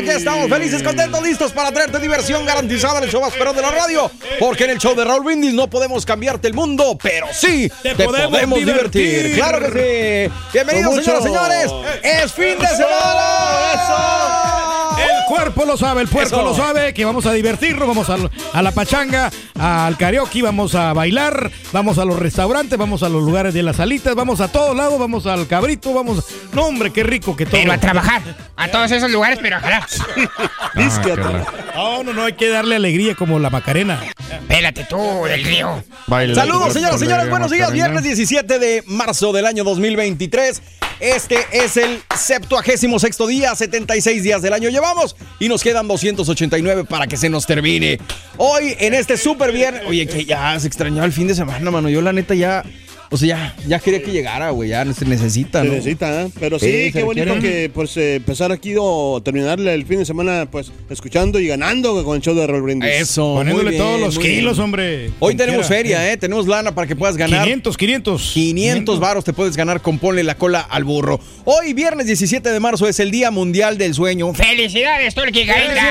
Aquí estamos felices, contentos, listos para traerte diversión garantizada en el show más perrón de la radio. Porque en el show de Raúl Brindis no podemos cambiarte el mundo, pero sí te, podemos, divertir. ¡Claro que sí! Bienvenidos, señoras y señores. ¡Es fin de semana! ¡Eso! El cuerpo lo sabe, el puerco Eso. lo sabe, que vamos a divertirnos, vamos a, a la pachanga, al karaoke, vamos a bailar, vamos a los restaurantes, vamos a los lugares de las salitas, vamos a todos lados, vamos al cabrito, vamos... No, hombre, qué rico que todo. Pero a trabajar. A todos esos lugares, pero a jalar. No, no, no, hay que darle alegría como la Macarena. Pélate tú del río. Saludos, señoras y señores. Buenos días. Viernes 17 de marzo del año 2023. Este es el 76 día, 76 días del año llevamos y nos quedan 289 para que se nos termine. Hoy en este super viernes, oye, que ya se extrañaba el fin de semana, mano. Yo la neta ya, o sea, ya, ya quería que llegara, güey, ya se necesita, Se ¿no? necesita, ¿eh? Pero sí, Sí, se qué bonito requiere. que pues eh, empezar aquí o terminar el fin de semana pues escuchando y ganando con el show de Roll Brindis. Eso. Poniéndole bien, todos los bien. kilos, hombre. Hoy tenemos quiera. feria, ¿eh? Tenemos lana para que puedas ganar. 500, 500. 500 varos te puedes ganar con Ponle la cola al burro. Hoy, viernes 17 de marzo, es el Día Mundial del Sueño. ¡Felicidades, Turki Carita!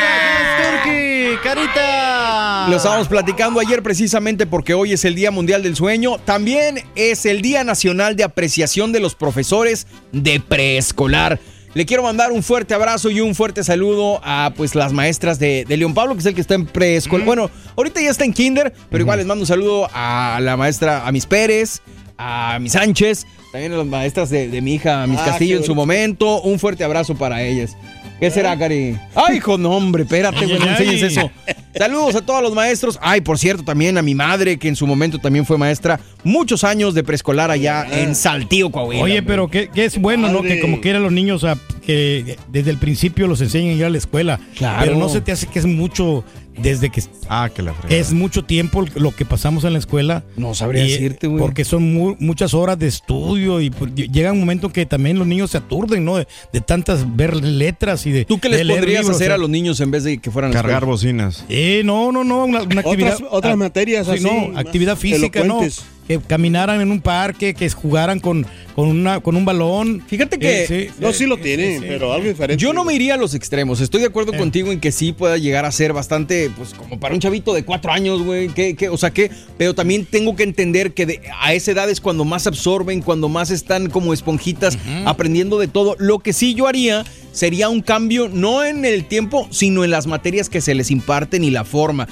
Turki, carita. Lo estábamos platicando ayer precisamente porque hoy es el Día Mundial del Sueño. También es el Día Nacional de Apreciación de los Profesores de Preescolar. Le quiero mandar un fuerte abrazo y un fuerte saludo a pues las maestras de, de León Pablo, que es el que está en preescolar. Bueno, ahorita ya está en kinder, pero igual les mando un saludo a la maestra, a mis Pérez, a mis Sánchez, también a las maestras de, de mi hija, a mis Ah, Castillo en su momento. Un fuerte abrazo para ellas. ¿Qué será, Cari? Ay, hijo, no, hombre, espérate, güey, no enseñes eso. Saludos a todos los maestros. Ay, por cierto, también a mi madre, que en su momento también fue maestra, muchos años de preescolar allá en Saltillo, Coahuila. Oye, pero que, es bueno, ¿no? Que como quieran los niños, a- que desde el principio los enseñen a ir a la escuela. Claro. Pero no se te hace que es mucho desde que Ah, que la fregada. es mucho tiempo lo que pasamos en la escuela. No sabría Y, decirte, güey. Porque son mu- muchas horas de estudio y pues, llega un momento que también los niños se aturden, ¿no? De, de tantas ver letras y de. ¿Tú qué les podrías libros, hacer o sea. a los niños en vez de que fueran Cargar escuela? bocinas. Eh, no, no, no, una, una actividad. Otras- otras materias sí, así, no, actividad física, ¿no? Que caminaran en un parque, que jugaran con, con, una, con un balón. Fíjate que- Eh, No, sí lo tienen, sí. pero algo diferente. Yo no me iría a los extremos. Estoy de acuerdo Eh. contigo en que sí pueda llegar a ser bastante, pues, como para un chavito de cuatro años, güey. ¿Qué, qué? O sea, que, pero también tengo que entender que de- a esa edad es cuando más absorben, cuando más están como esponjitas aprendiendo de todo. Lo que sí yo haría sería un cambio, no en el tiempo, sino en las materias que se les imparten y la forma.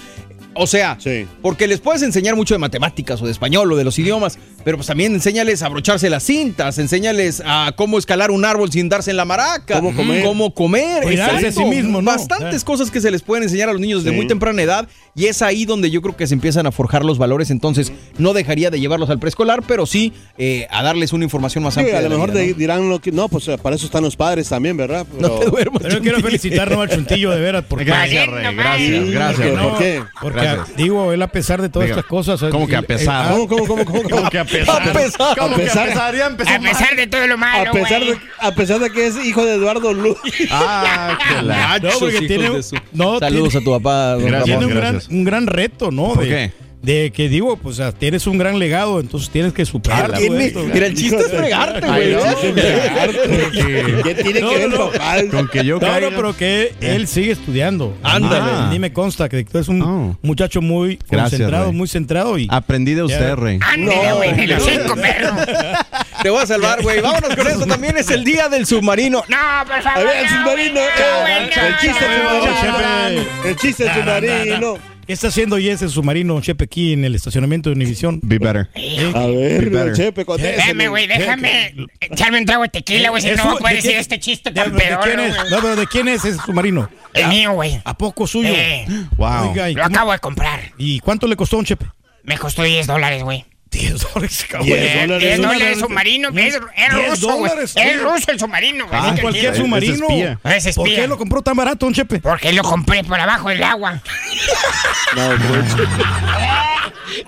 O sea, Sí. porque les puedes enseñar mucho de matemáticas o de español o de los idiomas, pero pues también enséñales a abrocharse las cintas, enséñales a cómo escalar un árbol sin darse en la maraca, Cómo comer. cómo comer, Cuidarse a exacto. sí mismo, ¿no? Bastantes cosas que se les pueden enseñar a los niños desde Sí. muy temprana edad y es ahí donde yo creo que se empiezan a forjar los valores, entonces no dejaría de llevarlos al preescolar, pero sí eh, a darles una información más Sí, amplia. a lo mejor vida, dirán lo que. No, pues eh, para eso están los padres también, ¿verdad? No te duermas. Pero yo quiero felicitar ¿no? al Chuntillo de veras porque Gracias, Rey. Gracias, gracias. ¿Por qué? Porque Gracias. digo, él a pesar de todas Diga, estas cosas. ¿cómo eh, que a eh, pesar? ah, ¿Cómo, cómo, cómo, cómo? ¿Cómo que a pesar? A pesar. ¿Cómo A que pesar- a pesar? Ya empezó A pesar de todo lo malo, A pesar, de, a pesar de que es hijo de Eduardo Luz. Ah, que la... Machos, No, porque hijos tiene- de su- no, Saludos tiene- a tu papá, don Gracias. tiene un gran, un gran reto, ¿no? ¿Por de, qué? De que digo, pues o sea, tienes un gran legado, entonces tienes que superar todo Tiene- esto. Mira, el chiste es fregarte, güey. no. ¿Qué tiene No, que ver, papá? Con que yo caiga. no, pero que él sigue estudiando. Ándale. Ah. Mí me consta que tú eres un Oh. muchacho muy Gracias, concentrado, Rey. muy centrado y Aprendí de Ya. usted, Rey. Ándale, güey, de los cinco perros. Te voy a salvar, güey. Vámonos con esto. También es el día del submarino. No, por A favor. ver, el no, submarino. eh, El chiste no, no, submarino. El chiste No, no, no, submarino. ¿Qué está haciendo Jesse submarino, Chepe, aquí en el estacionamiento de Univisión? Be better. A ver, better. Chepe, contéstame. Déjame, güey, déjame echarme un trago de tequila, güey, si no voy a poder ¿de decir qué- este chiste ¿De, tan de quién es? güey. No, pero ¿de quién es ese submarino? El mío, güey. ¿A poco suyo? Eh, Wow. Oiga, ¿y, lo acabo de comprar. ¿y cuánto le costó un Chepe? Me costó 10 dólares, güey. 10 dólares, cabrón. Diez Eh, dólares. 10 dólares submarino. Es, es 10 ruso, güey. dólares, Es ruso el submarino, güey. Ah, Cualquier es- submarino. Es espía. ¿Por qué lo compró tan barato, un Chepe? Porque lo compré por abajo del agua. No, mucho.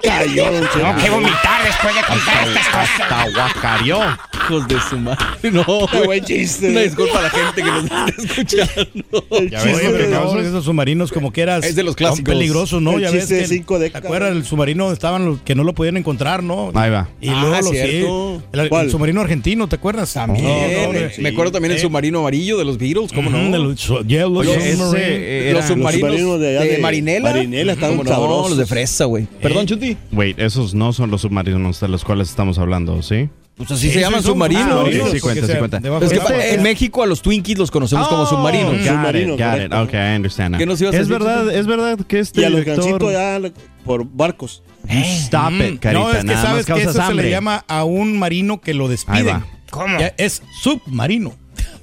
Cayó, don Chepe. Tengo que vomitar después de contar estas cosas. Hasta guacareó. Hijos de su madre. No, Qué güey. buen chiste. Una disculpa a la gente que nos está escuchando. El Ya chiste ves, pero de- no, esos submarinos como que eras Es de los son clásicos. peligrosos, ¿no? El ya ves chiste de que cinco ¿Te décadas. acuerdas del submarino estaban los que no lo podían encontrar, no? Ahí va. Y Ah, luego los cierto. sí, el, el submarino argentino, ¿te acuerdas? También. No, no, no, eh, sí. Me acuerdo también el Eh, submarino amarillo de los Beatles, ¿cómo no? de los Oye, Submarine. ese era- los submarinos submarinos de, de allá de Marinela. Marinela estaban ¿Cómo no? sabrosos. Los de fresa, güey. Perdón, Chuti. Wait, esos no son los submarinos de los cuales estamos hablando, ¿sí? Pues así Sí, se llaman submarinos. submarinos, Sí, sí, cuenta, porque sí, se- cuenta. debajo Es que en México a los Twinkies los conocemos como submarinos. Got Submarino, it, got it. Okay, I understand. ¿Qué nos ibas a es decir, verdad, es verdad que este Y a los director- ganchitos ya por barcos. Stop Mm, it, carita. no, es que nada sabes que eso se hambre. le llama a un marino que lo despiden. ¿Cómo? Ya es submarino.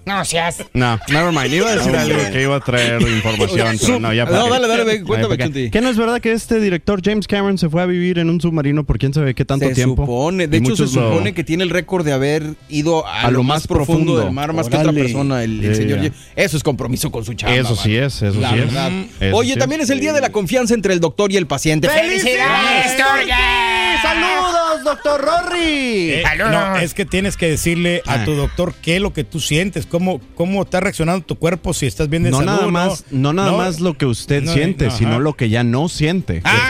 No seas. No, never mind. Iba a decir No, algo que iba a traer información, pero no, ya para No, dale, dale, ve, Ay, cuéntame. Chunti. ¿Qué no es verdad que este director James Cameron se fue a vivir en un submarino por quién sabe qué tanto se tiempo? supone, de Y hecho se lo- supone que tiene el récord de haber ido a, lo, más profundo, del mar, más que otra persona, el, señor. yeah. Eso es compromiso con su chamba. Eso sí es, eso La sí es. verdad. Eso Oye, sí también es el día de la confianza entre el doctor y el paciente. ¡Felicidades, Torga! ¡Saludos, doctor Rory! Eh, no, es que tienes que decirle a Ah. tu doctor qué es lo que tú sientes, cómo, cómo está reaccionando tu cuerpo, si estás bien de No salud. nada más, no nada más lo que usted No, siente, no, sino ajá. lo que ya no siente. Ah,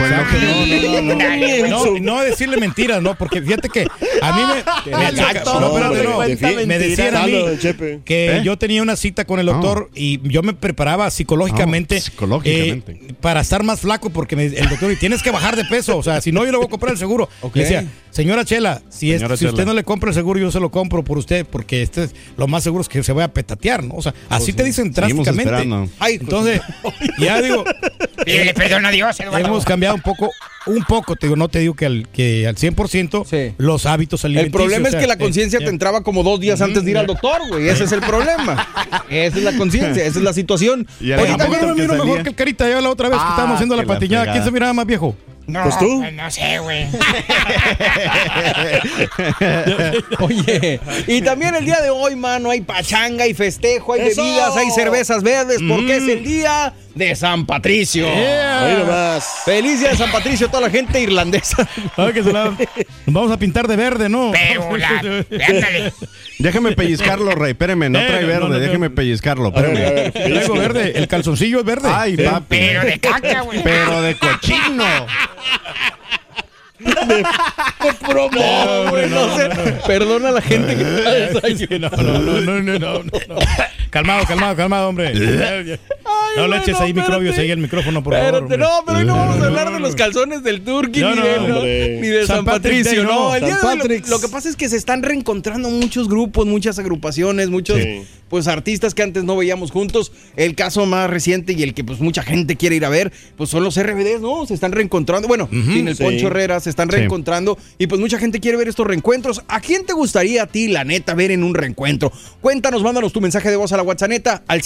no, decirle mentiras, no, porque fíjate que a mí me, me no. Hombre, cuenta me decían a mí que ¿Eh? yo tenía una cita con el doctor y yo me preparaba psicológicamente, Oh, psicológicamente. eh, para estar más flaco porque me- el doctor y tienes que bajar de peso, o sea, si no yo le voy a comprar el seguro. Ok. Le decía, señora Chela, si, es- Señora si usted Chela. no le compra el seguro yo se lo compro por usted porque este es lo más seguro es que se vaya a petatear, ¿no? O sea, así te dicen drásticamente. Ay, Entonces, ya digo, Pídele perdón a Dios, Eduardo. hemos cambiado un poco, un poco, te digo, no te digo que al, que al 100% Sí. los hábitos El alimenticios. problema o sea, es que la eh, conciencia ya. te entraba como dos días antes de ir al doctor, güey. Ese es el problema. Esa es la conciencia, esa es la situación. Y Oye, el tampoco no me que miro mejor que el carita ya la otra vez que Ah, estábamos haciendo la que patiñada. ¿Quién se miraba más viejo? No, Pues tú. No sé, güey. Oye, y también el día de hoy, mano, hay pachanga, hay festejo, hay ¡Eso! bebidas, hay cervezas verdes, porque es el día de San Patricio. Ahí nomás. Feliz día de San Patricio a toda la gente irlandesa. Ah, que se la- Nos vamos a pintar de verde, ¿no? Pero la. Déjeme pellizcarlo, Rey. Espéreme, no Eh, trae no, verde. no, no. Déjeme pellizcarlo. A ver, a Espéreme. ver, Traigo verde, el calzoncillo es verde. Ay, papi. Pero de caca, güey. Pero de cochino. promo. Hombre, no sé. Perdona a la gente que está Sí, no, no, no, no, no, no, no. Calmado, calmado, calmado, hombre. No le eches ahí microbios ahí al micrófono, por favor. no, pero hoy no vamos a hablar de los calzones del Turqui ni, de, hombre. ni de San, Patricio. No, el día de lo- que pasa es que se están reencontrando muchos grupos, muchas agrupaciones, muchos pues artistas que antes no veíamos juntos. El caso más reciente y el que pues mucha gente quiere ir a ver, pues son los RBDs, ¿no? Se están reencontrando. Bueno, sin el Sí. Poncho Herrera se están Sí. reencontrando y pues mucha gente quiere ver estos reencuentros. ¿A quién te gustaría a ti, la neta, ver en un reencuentro? Cuéntanos, mándanos tu mensaje de voz a la WhatsApp al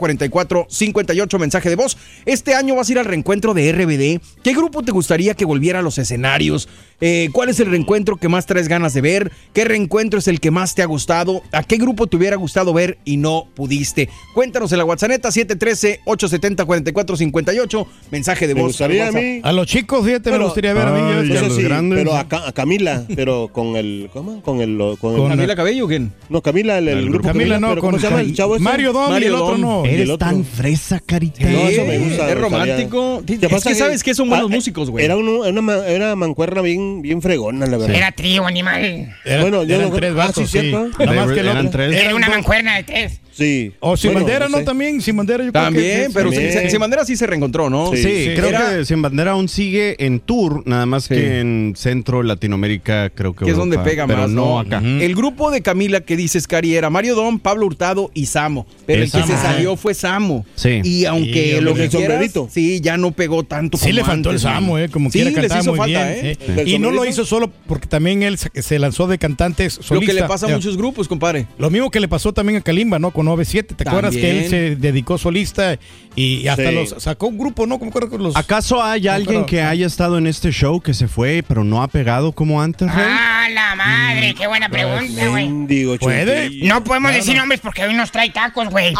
713-870-4458, mensaje de voz. Este año vas a ir al reencuentro de RBD. ¿Qué grupo te gustaría que volviera a los escenarios? Eh, ¿Cuál es el reencuentro que más traes ganas de ver? ¿Qué reencuentro es el que más te ha gustado? ¿A qué grupo te hubiera gustado ver y no pudiste? Cuéntanos en la WhatsApp 713-870-4458, mensaje de Me voz. gustaría a mí. A los chicos, fíjate, me Pero- gustaría ver a mí. Yo- a Eso los sí, grandes. pero a, Ca- a Camila, pero con el, ¿cómo? Con el, con el- ¿Camila Cabello quién? no, Camila, el, el grupo Camila no, pero con ¿cómo se llama el chavo ese? Mario Dom y Mario el otro no. El Eres otro. tan fresa, carita. No, eso me gusta. Es romántico. gustaría. Es que sabes que son buenos Ah, músicos, güey. Era, un- era una, ma- era una mancuerna bien, bien fregona, la verdad. Era trío animal. Era- Bueno, yo eran no- tres ah, vatos, sí, sí. cierto. Nada más que el Eran otro- tres. Era una mancuerna de tres. Sí. O sin Bueno, bandera, ¿no? sé. También, sin bandera, yo creo que También, sí, pero también. Sin, Sin Bandera sí se reencontró, ¿no? Sí. Sí, creo Era- que Sin Bandera aún sigue en tour, nada más Sí. que en Centro Latinoamérica, creo que que es donde pega pero más, no ¿no? acá. El grupo de Camila que dices, Cari, era Mario Don, Pablo Hurtado y Samo. Pero Es el que se salió fue Samo. Sí. Y aunque Sí, lo que el quieras, sombrerito. sí, ya no pegó tanto Sí le como faltó el Samo, eh, como sí, quiera hizo muy falta, bien. ¿eh? sí. ¿Del Y no lo hizo solo porque también él se, lanzó de cantantes solista. Lo que le pasa a muchos grupos, compadre. Lo mismo que le pasó también a Kalimba, ¿no? Con 97. ¿Te acuerdas que él se dedicó solista y hasta Sí. los sacó un grupo, ¿no? Acuerdo con los. ¿Acaso hay No, alguien pero- que haya estado en este show que se fue pero no ha pegado como antes, Rey? Ah, la madre, qué buena pregunta, güey. ¿Puede? No podemos decir nombres porque hoy nos trae tacos, güey.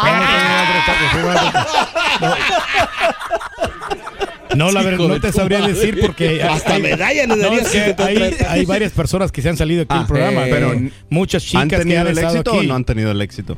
No, la verdad, no te sabría madre. decir porque. Hasta hay- medalla le No, darías es que hay, hay varias personas que se han salido aquí del Ah, programa, eh, pero muchas chicas ¿Han que tenido han el éxito aquí. o no han tenido el éxito?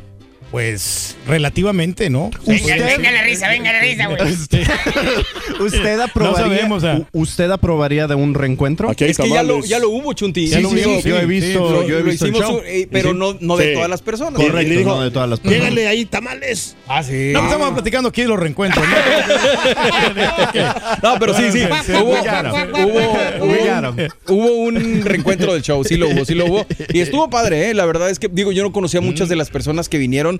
Pues relativamente, ¿no? Venga, venga la risa, venga la risa, güey. Este, ¿Usted aprobaría, sabemos, ah. u- ¿Usted aprobaría de un reencuentro? Aquí hay Es que ya lo, ya lo hubo, Chunti. Ya lo Sí, hubo, sí, yo he sí. visto, Lo- yo he lo visto el hicimos, show. eh, pero Sí. no, no de Sí. todas las personas. Correcto, le dijo, no de todas las personas. Llégale ahí tamales. Ah, sí. no, pues estamos platicando aquí de los reencuentros, ¿no? No, pero sí, sí. Sí, Hubo, hubo, un reencuentro del show, sí lo hubo, sí lo hubo. Y estuvo padre, ¿eh? La verdad es que, digo, yo no conocía a muchas de las personas que vinieron,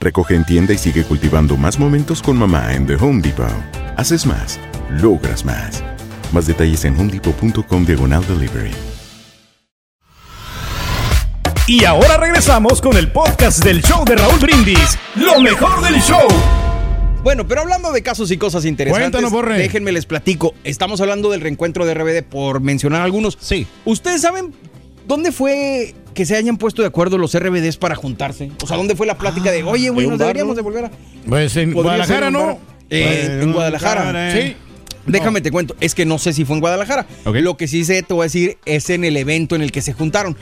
Recoge en tienda y sigue cultivando más momentos con mamá en The Home Depot. Haces más, logras más. Más detalles en homedepot.com diagonal delivery. Y ahora regresamos con el podcast del show de Raúl Brindis. Lo mejor del show. Bueno, pero hablando de casos y cosas interesantes, Cuéntanos, déjenme les platico. Estamos hablando del reencuentro de RBD por mencionar algunos. Sí. ¿Ustedes saben dónde fue que se hayan puesto de acuerdo los RBDs para juntarse? O sea, ¿dónde fue la plática de, oye, güey, ¿en nos deberíamos de volver a... Pues en Guadalajara, ¿no? Eh, en Guadalajara. Sí. Déjame te cuento, es que no sé si fue en Guadalajara. Lo que sí sé, te voy a decir, es en el evento en el que se juntaron.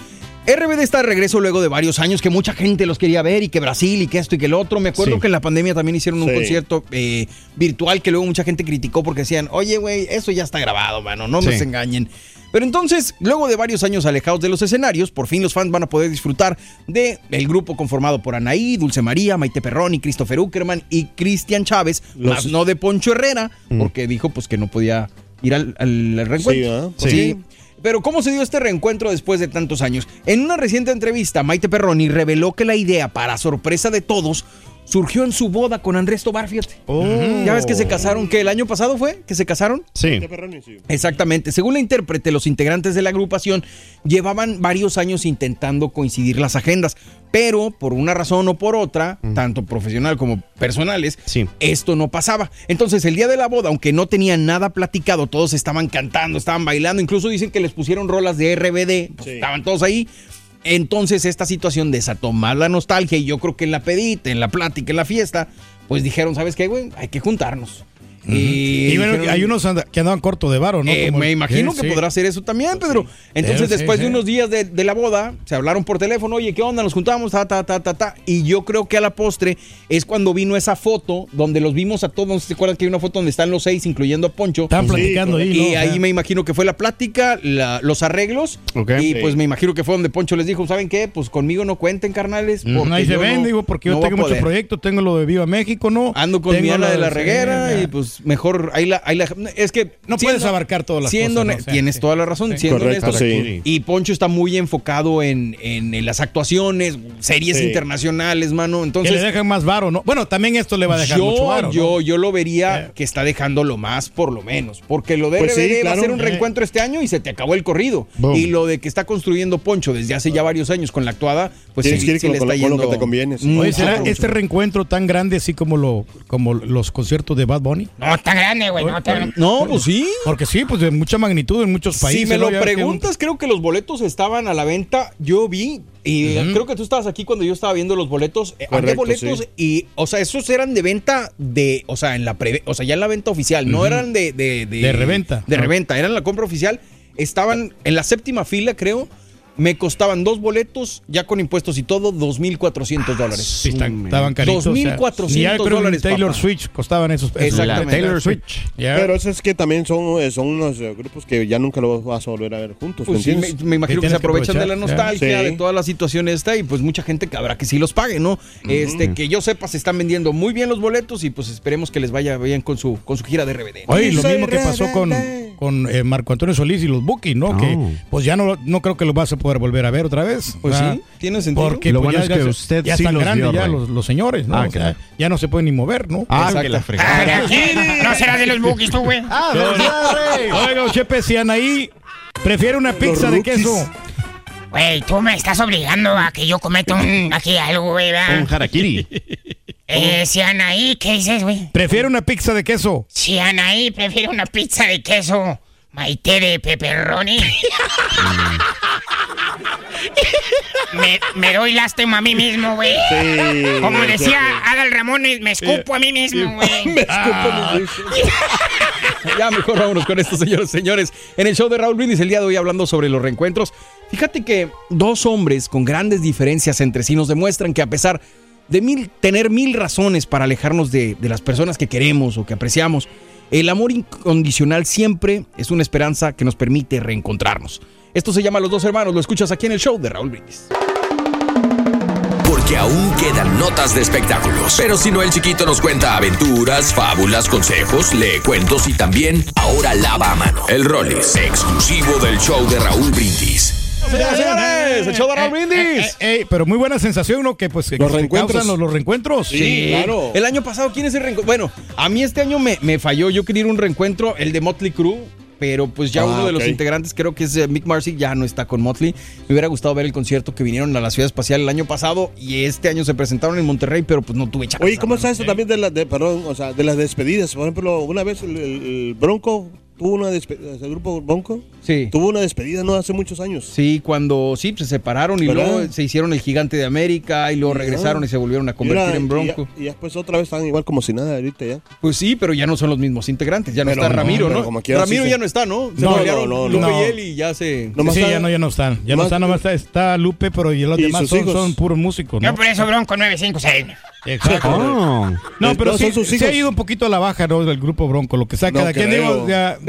RBD está de regreso luego de varios años que mucha gente los quería ver y que Brasil y que esto y que el otro. Me acuerdo Sí. que en la pandemia también hicieron un Sí. concierto eh, virtual que luego mucha gente criticó porque decían, oye, güey, eso ya está grabado, mano, no nos engañen. Pero entonces, luego de varios años alejados de los escenarios, por fin los fans van a poder disfrutar de el grupo conformado por Anaí, Dulce María, Maite Perroni, Christopher Uckerman y Cristian Chávez, Los- más no de Poncho Herrera, porque dijo pues que no podía ir al, al reencuentro. Sí, ¿verdad? Sí. Pero ¿cómo se dio este reencuentro después de tantos años? En una reciente entrevista, Maite Perroni reveló que la idea, para sorpresa de todos, surgió en su boda con Andrés Tobar, fíjate. Ya ves que se casaron, que el año pasado fue que se casaron. Sí. Exactamente. Según la intérprete, los integrantes de la agrupación llevaban varios años intentando coincidir las agendas, pero por una razón o por otra, tanto profesional como personales, esto no pasaba. Entonces, el día de la boda, aunque no tenían nada platicado, todos estaban cantando, estaban bailando, incluso dicen que les pusieron rolas de RBD, pues, estaban todos ahí. Entonces, esta situación desató más la nostalgia y yo creo que en la pedita, en la plática, en la fiesta, pues dijeron, ¿sabes qué, güey? Hay que juntarnos. Y, bueno, dijeron- hay unos anda- que andaban corto de varo, ¿no? eh, Como me imagino Sí, que sí. podrá hacer eso también, Pedro. Entonces, Sí, después sí, de unos días de, de la boda, se hablaron por teléfono, oye, ¿qué onda? Nos juntamos, ta, ta, ta, ta, ta. Y yo creo que a la postre es cuando vino esa foto donde los vimos a todos. No sé si se acuerdan que hay una foto donde están los seis, incluyendo a Poncho. Estaban platicando ahí, Y ¿no? ahí Ajá. me imagino que fue la plática, la- los arreglos. Y Sí. pues me imagino que fue donde Poncho les dijo, ¿saben qué? Pues conmigo no cuenten, carnales. Porque Ahí se ven, no- digo, porque yo no tengo muchos poder". proyectos, tengo lo de Viva México, ¿no? Ando con mi Ana lo de la reguera y pues mejor ahí la, ahí la- es que No puedes abarcar todas las siendo cosas, ne- ¿no? O sea, tienes sí. toda la razón Sí. siendo Correcto, honestos. sí. y Poncho está muy enfocado en, en- en las actuaciones series Sí. internacionales mano Que entonces le dejan más varo, ¿no? Bueno, también esto le va a dejar yo, mucho varo. ¿no? yo, lo vería que está dejando lo más por lo menos. Porque lo de Pues va a ser un Eh. reencuentro este año y se te acabó el corrido. Boom. Y lo de que está construyendo Poncho desde hace ya varios años con la actuada, pues sí, que le está yendo que te conviene, sí. mucho, Oye, ¿será este reencuentro tan grande así como lo como los conciertos de Bad Bunny? No, tan grande, güey. No, pues sí. Porque sí, pues de mucha magnitud en muchos países. si me lo preguntas, creo que los boletos estaban a la venta. Yo vi, y creo que tú estabas aquí cuando yo estaba viendo los boletos. Eh, Había Correcto, boletos sí. y, o sea, esos eran de venta de, o sea, en la pre, o sea, ya en la venta oficial, no eran de, de, De reventa. De reventa, eran la compra oficial. Estaban en la séptima fila, creo. Me costaban dos boletos, ya con impuestos y todo, 2.400 dólares. Sí, están- estaban caritos. o sea, 2.400 ni ya creo que dólares, Taylor papá. Switch costaban esos esos- Exactamente. Taylor. Switch. Pero eso es que también son, eh, son unos eh, grupos que ya nunca los vas a volver a ver juntos. Pues ¿me sí, me, imagino Que se que aprovechan de la nostalgia, Sí. de toda la situación esta, y pues mucha gente que habrá que sí los pague, ¿no? Este, que yo sepa, se están vendiendo muy bien los boletos y pues esperemos que les vaya bien con su, con su gira de RBD. Oye, lo mismo que pasó con, rebelde. Con eh, Marco Antonio Solís y los Bookies, ¿no? Oh. Que pues ya no, no creo que los vas a poder volver a ver otra vez. Pues sí, tiene sentido. Porque Lo pues, bueno ya, es que usted ya sí están los grandes vio, ya los, los señores, ¿no? Ah, O sea, claro. ya no se pueden ni mover, ¿no? Ah, Exacto. que la fregada. ¿No serás de los bookies tú, güey? Oiga, Chepe, si Anaí prefiere una pizza de queso. Güey, tú me estás obligando a que yo cometa un, aquí algo, güey, Un ¿verdad? harakiri. Eh, si Anaí, ¿qué dices, güey? Prefiere una pizza de queso. Si Anaí prefiere una pizza de queso, Maite de pepperoni. me, me doy lástima a mí mismo, güey. Sí, Como decía. Adal Ramones, me escupo a mí mismo, güey. Ya mejor vámonos con esto, señores, señores. En el show de Raúl Brindis el día de hoy hablando sobre los reencuentros. Fíjate que dos hombres con grandes diferencias entre sí nos demuestran que a pesar de mil, tener mil razones para alejarnos de, las personas que queremos o que apreciamos, el amor incondicional siempre es una esperanza que nos permite reencontrarnos. Esto se llama Los Dos Hermanos, lo escuchas aquí en el show de Raúl Brindis. Porque aún quedan notas de espectáculos. Pero si no, el chiquito nos cuenta aventuras, fábulas, consejos, lee cuentos y también ahora lava a mano. El Rollis, exclusivo del show de Raúl Brindis. Señoras y señores, el show de Raúl Brindis. Eh, eh, pero muy buena sensación, ¿no? Que pues que Los reencuentros. los, los reencuentros. Sí, claro. El año pasado, ¿quién es el reencuentro? Bueno, a mí este año me, me falló. Yo quería ir a un reencuentro, el de Motley Crue. Pero pues ya Ah, uno de los integrantes, creo que es eh, Mick Marcy, ya no está con Motley. Me hubiera gustado ver el concierto que vinieron a la Ciudad Espacial el año pasado y este año se presentaron en Monterrey, pero pues no tuve chance. Oye, ¿cómo está esto también de, la, de, perdón, o sea, de las despedidas? Por ejemplo, una vez el Bronco tuvo una despedida, el grupo Bronco Sí. tuvo una despedida, ¿no? Hace muchos años. Sí, cuando sí, se separaron y ¿Verdad? luego se hicieron el gigante de América y luego regresaron y se volvieron a Y convertir en y Bronco. ya- Y, después otra vez están igual como si nada ahorita ya. Pues sí, pero ya no son los mismos integrantes. Ya no Pero está no, Ramiro, pero ¿no? como quiera, Ramiro sí ya se- no está, ¿no? Se No, pelearon no, no, Lupe no. y él y ya se... Sí, está- ya no, ya no están. Ya no están, nomás está, está Lupe, pero y los y demás son, son puros músicos, Yo ¿no? por eso bronco 956. Exacto. Oh. No, pero No, sí, son sus se ha ido un poquito a la baja, ¿no? Del grupo Bronco, lo que saca quien. creo.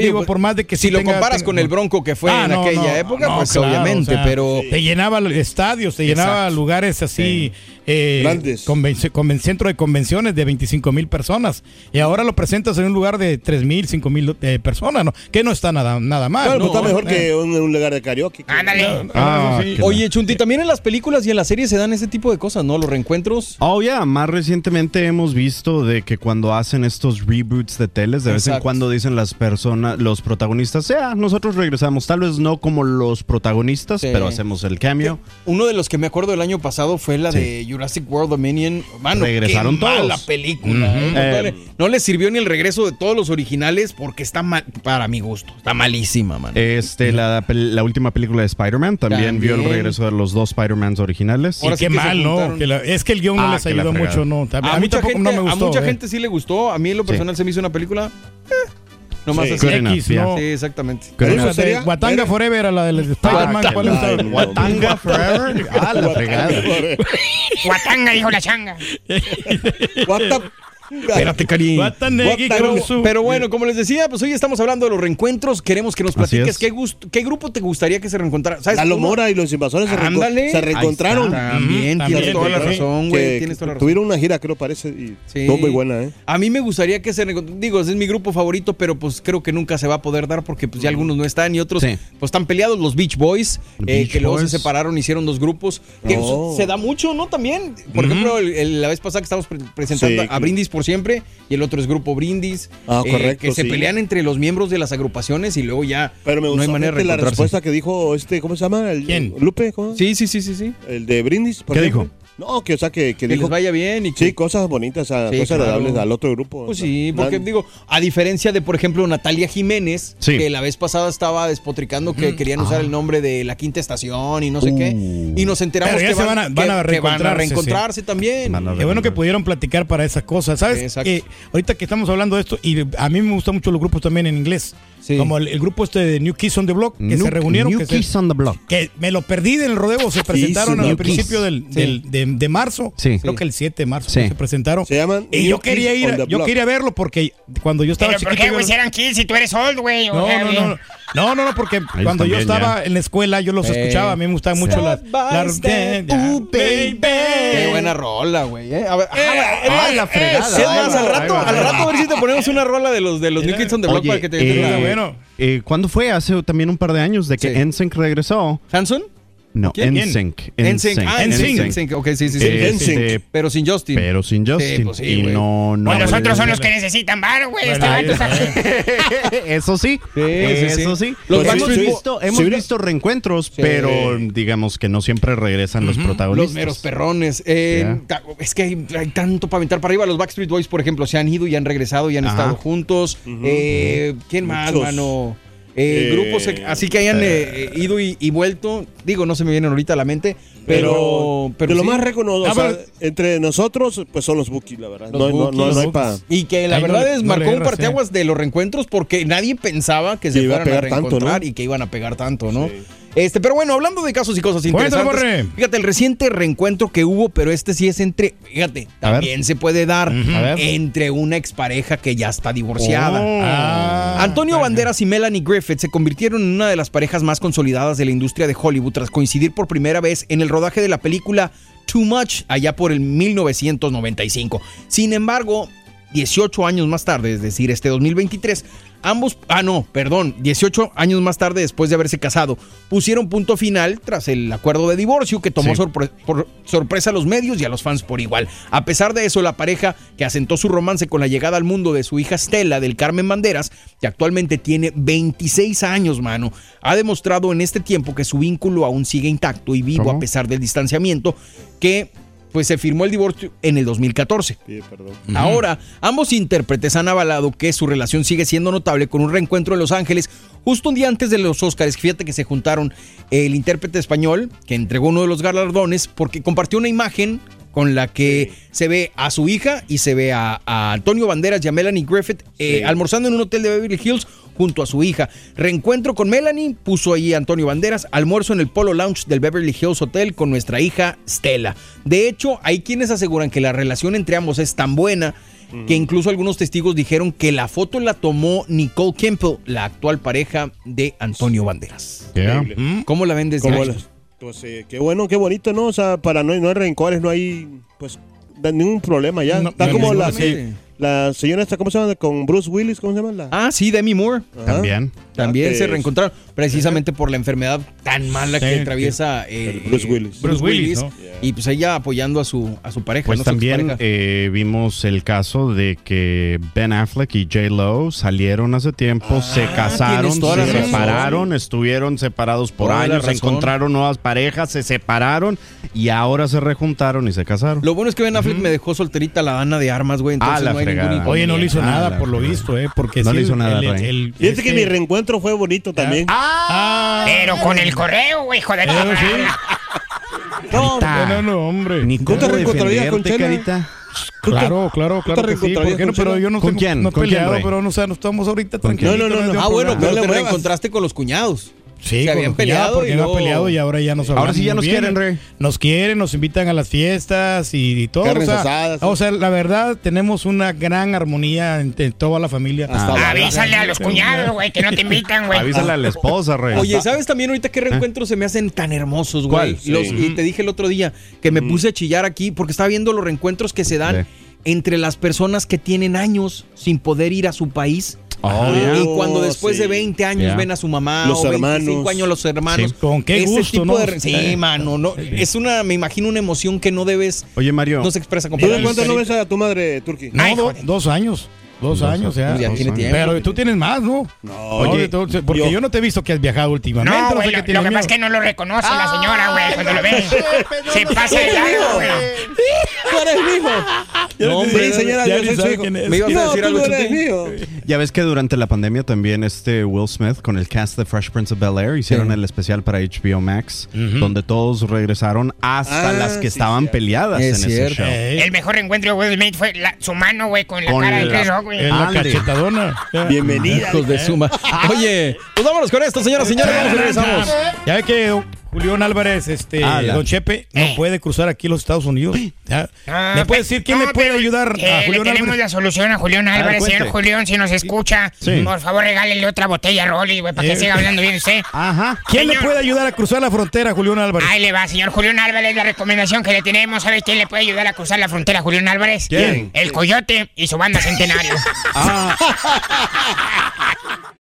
Digo, por más de que si sí lo tenga- comparas tenga- con el Bronco que fue Ah, en no, aquella no, época, no, pues claro, obviamente, o sea, pero Te llenaba estadios, te llenaba lugares así. Eh, Grandes. conven- centro de convenciones de 25 mil personas. Y ahora lo presentas en un lugar de 3 mil, 5 mil eh, personas, ¿no? Que no está nada, nada mal. Claro, ¿no? pues está mejor Eh. que un, un lugar de karaoke. Ándale. Ah, sí. qué Oye, Chunti, también en las películas y en las series se dan ese tipo de cosas, ¿no? Los reencuentros. Oh, ya, más recientemente hemos visto de que cuando hacen estos reboots de teles, de vez en cuando dicen las personas, los protagonistas, ya, nosotros regresamos, tal vez no como los protagonistas, Sí. pero hacemos el cameo. Uno de los que me acuerdo del año pasado fue la Sí. de Jurassic World Dominion. Mano, Regresaron qué todos. película. Ujú. ¿eh? No, Eh, le- no le sirvió ni el regreso de todos los originales porque está mal, para mi gusto. Está malísima, mano. Este, la, la última película de Spider-Man también, vio el regreso de los dos Spider-Mans originales. Y sí qué que mal, ¿no? Que la- es que el guion no Ah, les la ayudó mucho, ¿no? A, A, mí mucha tampoco gente, no me gustó. a mucha eh. gente sí le gustó. A mí en lo personal se me hizo una película. eh, nomás Sí. así. X, yeah. ¿no? Sí, exactamente. Watanga era- Forever era la del Spider-Man. Watanga Forever. Ah, la fregada. Guatanga, dijo la changa. What the- Espérate, Cari. Pero, bueno, como les decía, pues hoy estamos hablando de los reencuentros. Queremos que nos platiques es. qué, gust- qué grupo te gustaría que se reencontrara. ¿Sabes? Lalo Uno- Mora y los invasores se, reenco- Ándale. se reencontraron. También, tienes toda la razón, güey. Tienes toda la razón. tuvieron una gira, creo, parece. Y Sí. estuvo muy buena, ¿eh? A mí me gustaría que se reencont- Digo, ese es mi grupo favorito, pero pues creo que nunca se va a poder dar porque pues ya algunos no están y otros Sí. pues están peleados. Los Beach Boys, eh, Beach que luego Boys. se separaron, hicieron dos grupos. Que Oh. se- da mucho, ¿no? También. Por ejemplo, el- el- la vez pasada que estábamos pre- presentando Sí, a Brindis por siempre y el otro es Grupo Brindis. Ah, eh, correcto, Que se sí. pelean entre los miembros de las agrupaciones y luego ya Pero me no hay manera de la respuesta que dijo este, ¿cómo se llama? El, ¿Quién? Lupe, ¿cómo? Sí, sí, sí, sí, sí. El de Brindis. por ¿Qué ejemplo. dijo? No, que o sea, que, que Que dijo... les vaya bien y que... Sí, cosas bonitas, Sí, cosas claro. agradables al otro grupo. Pues o sea, sí, porque digo, a diferencia de, por ejemplo, Natalia Jiménez, Sí. que la vez pasada estaba despotricando que querían usar el nombre de la quinta estación y no sé qué, y nos enteramos Pero ya que se van, van a- van a que van a reencontrarse, reencontrarse también. Qué bueno que pudieron platicar para esas cosas, ¿sabes? Exacto. Que ahorita que estamos hablando de esto, y a mí me gustan mucho los grupos también en inglés. Sí. Como el, el grupo este de New Kids on the Block, que New- se reunieron. New que, se- Kids on the Block. que me lo perdí en el rodeo, se presentaron al principio del, Sí. del- de, de marzo. Sí. Creo que el 7 de marzo Sí. se presentaron. Se llaman y New yo quería ir, yo Block. quería verlo porque cuando yo estaba Pero ¿por qué, güey, si eran kids tú eres old, güey? No, no, no, no, no, no, porque Ellos cuando yo estaba en la escuela yo los Eh. escuchaba, a mí me gustaban mucho las... Ya, ooh, baby. Qué buena rola, güey. eh. A ver, ah, la fregada. Es más, Ahí al rato, ahí al ahí rato a ver si te ponemos una rola de los de los New Kids on the Block para que te eh, bueno. eh, ¿Cuándo fue? Hace también un par de años de que Sí. NSYNC regresó. ¿Hanson? No, ¿Quién? NSYNC. NSYNC. Ah, NSYNC. NSYNC. Ok, sí, sí, sí. Este, Pero sin Justin. pero sin Justin. pues sí, y no, no. Pues los otros son los que necesitan varo, güey. Este Eso sí, Sí, eso sí. Los Pues Backstreet hemos Boys- visto, hemos visto reencuentros, pero digamos que no siempre regresan los protagonistas. Los meros perrones. Eh, Es que hay, hay tanto para aventar para arriba. Los Backstreet Boys, por ejemplo, se han ido y han regresado y han Ajá. estado juntos. Eh, ¿Quién más, mano? Eh, Eh, grupos eh, así que hayan eh, ido y, y vuelto. Digo, no se me vienen ahorita a la mente, pero. pero de lo sí. más reconocido, Ah, o sea, entre nosotros, pues son los Bookies, la verdad. Los no, hay- no, no, Bookies. no hay pa- Y que la Ahí verdad es, no marcó un parteaguas de los reencuentros porque nadie pensaba que se Que iba a fueran a, pegar tanto, reencontrar ¿no? y que iban a pegar tanto, ¿no? Este, pero bueno, hablando de casos y cosas interesantes. Borre. Fíjate, el reciente reencuentro que hubo, pero este sí es entre, fíjate, también se puede dar entre una expareja que ya está divorciada. Ah, Antonio. Banderas y Melanie Griffith se convirtieron en una de las parejas más consolidadas de la industria de Hollywood tras coincidir por primera vez en el rodaje de la película Too Much allá por el 1995. Sin embargo, 18 años más tarde, es decir, este 2023, ambos, ah no, perdón, 18 años más tarde después de haberse casado, pusieron punto final tras el acuerdo de divorcio que tomó Sí. sorpre- por sorpresa a los medios y a los fans por igual. A pesar de eso, la pareja que asentó su romance con la llegada al mundo de su hija Stella del Carmen Banderas, que actualmente tiene 26 años, mano, ha demostrado en este tiempo que su vínculo aún sigue intacto y vivo ¿Cómo? a pesar del distanciamiento que pues se firmó el divorcio en el 2014. Sí, perdón. Ahora, ambos intérpretes han avalado que su relación sigue siendo notable con un reencuentro en Los Ángeles justo un día antes de los Oscars. Fíjate que se juntaron el intérprete español que entregó uno de los galardones porque compartió una imagen con la que se ve a su hija y se ve a, a Antonio Banderas y a Melanie Griffith eh, almorzando en un hotel de Beverly Hills junto a su hija. Reencuentro con Melanie, puso ahí Antonio Banderas, almuerzo en el Polo Lounge del Beverly Hills Hotel con nuestra hija Stella. De hecho, hay quienes aseguran que la relación entre ambos es tan buena que incluso algunos testigos dijeron que la foto la tomó Nicole Campbell, la actual pareja de Antonio Banderas. ¿Cómo la ven desde ¿Cómo ahí? la- Pues eh, qué bueno, qué bonito, ¿no? O sea, para no, no hay rencores, no hay, pues, ningún problema ya. No, Está no, como la, sí. La señora esta, ¿cómo se llama? Con Bruce Willis, ¿cómo se llama? La? Ah, sí, Demi Moore. Ajá. También. También Ah, se reencontraron, precisamente por la enfermedad tan mala Sí, que sí. atraviesa eh, Bruce Willis. Bruce Willis. ¿no? Y pues ella apoyando a su, a su pareja. Pues también eh, vimos el caso de que Ben Affleck y J. Lo salieron hace tiempo, se casaron, se razón. separaron, estuvieron separados por Toda años, encontraron nuevas parejas, se separaron y ahora se rejuntaron y se casaron. Lo bueno es que Ben Affleck me dejó solterita la Dana de armas, güey. Entonces Ah, la no hay fregada. Oye, no le hizo Ah, nada por lo visto, ¿eh? Porque No sí, le hizo nada, el- Ray. el- Fíjate que este- mi reencuentro fue bonito también. Ah, Pero con el correo, güey, hijo de la sí. No, no, no, no, hombre. Ni ¿Tú cómo te reencontrarías con Chela? carita. Claro, claro, ¿Tú te claro que sí. ¿Por qué no? con Pero yo no ¿Con tengo- quién? no he ¿Con quién, peleado, Ray? pero no, o sea, no estamos ahorita ¿Con quién? tranquilos. No, no, no, no. Ah, bueno, pero No te reencontraste con los cuñados. Sí, Se habían peleado porque y luego- peleado y ahora ya nos Ahora sí ya nos bien. quieren, Rey. Nos quieren, nos invitan a las fiestas y, y todo. Carnes o sea, asadas. o sea, la verdad, tenemos una gran armonía entre toda la familia. Hasta Avísale a los cuñados, güey, que no te invitan, güey. Avísale a la esposa, Rey. Oye, ¿sabes también ahorita qué reencuentros se me hacen tan hermosos, güey? Mm. Sí. Y te dije el otro día que me puse a chillar aquí porque estaba viendo los reencuentros que se dan Sí. entre las personas que tienen años sin poder ir a su país. Oh. Y cuando después sí. de 20 años Yeah. ven a su mamá Los o 25 hermanos. años los hermanos. Sí, con qué Ese gusto, tipo ¿no? de re- sí, Sí. mano, no, es una, me imagino una emoción que no debes, Oye, Mario. no se expresa con ¿Tú de palabras. cuánto no ves a tu madre, Turki? No, joder. dos años. Dos años, ya. Ya Dos tiene años. tiempo. Pero tú tienes más, ¿no? No. Oye, porque yo, yo- no te he visto que has viajado últimamente. No, sé qué lo, tienes lo que pasa es que no lo reconoce la señora, güey, cuando lo ve. Se pasa de largo, güey. Tú eres mi hijo. No, hombre, sí, señora, ya yo ni soy su sabe hijo. quién es. Me ibas a No, decir tú algo, no eres. Ya ves que durante la pandemia también este Will Smith con el cast de Fresh Prince of Bel Air hicieron Sí. el especial para HBO Max, donde todos regresaron hasta Ah, las que sí, estaban peleadas en ese show. Ey, El mejor encuentro de Will Smith fue la- su mano, güey, con la Con cara de la- Chris Rock, güey. en la cachetadona. Bienvenida. Hijos de suma. Oye, pues vámonos con esto, señoras y señores, vamos y regresamos. Ya ve que Julián Álvarez, este, Ah, Don Chepe, no Eh. puede cruzar aquí los Estados Unidos. Ya. Ah, ¿Me puede pues, decir quién no, le puede ayudar eh, a le Julián tenemos Álvarez? la solución a Julián Álvarez, señor Julián, si nos escucha, Sí. por favor regálele otra botella a Rolly, güey, para que Eh. siga hablando bien usted. Ajá. ¿Quién le puede ayudar a cruzar la frontera, Julián Álvarez? Ahí le va, señor Julián Álvarez, la recomendación que le tenemos. ¿Sabe quién le puede ayudar a cruzar la frontera, Julián Álvarez? ¿Quién? El Coyote y su banda Centenario.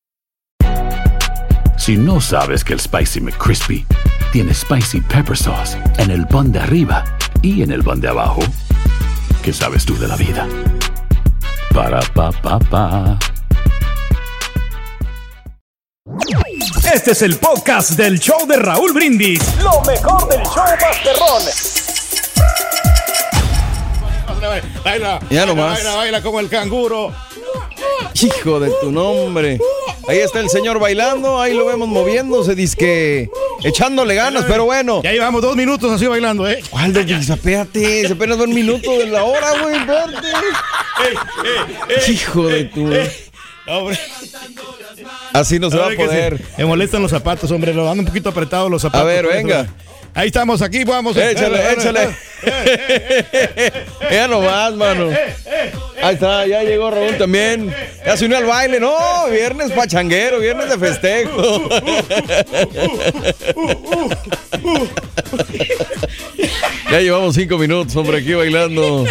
Si no sabes que el Spicy McCrispy tiene Spicy Pepper Sauce en el pan de arriba y en el pan de abajo, ¿qué sabes tú de la vida? Para, pa, pa, pa. Este es el podcast del show de Raúl Brindis. Lo mejor del show Masterrón. Baila, Ya baila, nomás. baila, baila como el canguro. Hijo de tu nombre. Ahí está el señor bailando, ahí lo vemos moviéndose, disque echándole ganas, pero bueno. Ya llevamos dos minutos así bailando, ¿eh? ¿Cuál de Espérate, se apenas va un minuto de la hora, güey, espérate. Hijo de tu. Hombre. Así no se va a poder. Me molestan los zapatos, hombre. Lo dan un poquito apretados los zapatos. A ver, eso. Ahí estamos, aquí vamos. Échale, échale. Ya nomás, mano. Ahí está, ya llegó Raúl también. Ya se unió al baile, no, viernes pachanguero, viernes de festejo. Ya llevamos cinco minutos, hombre, aquí bailando.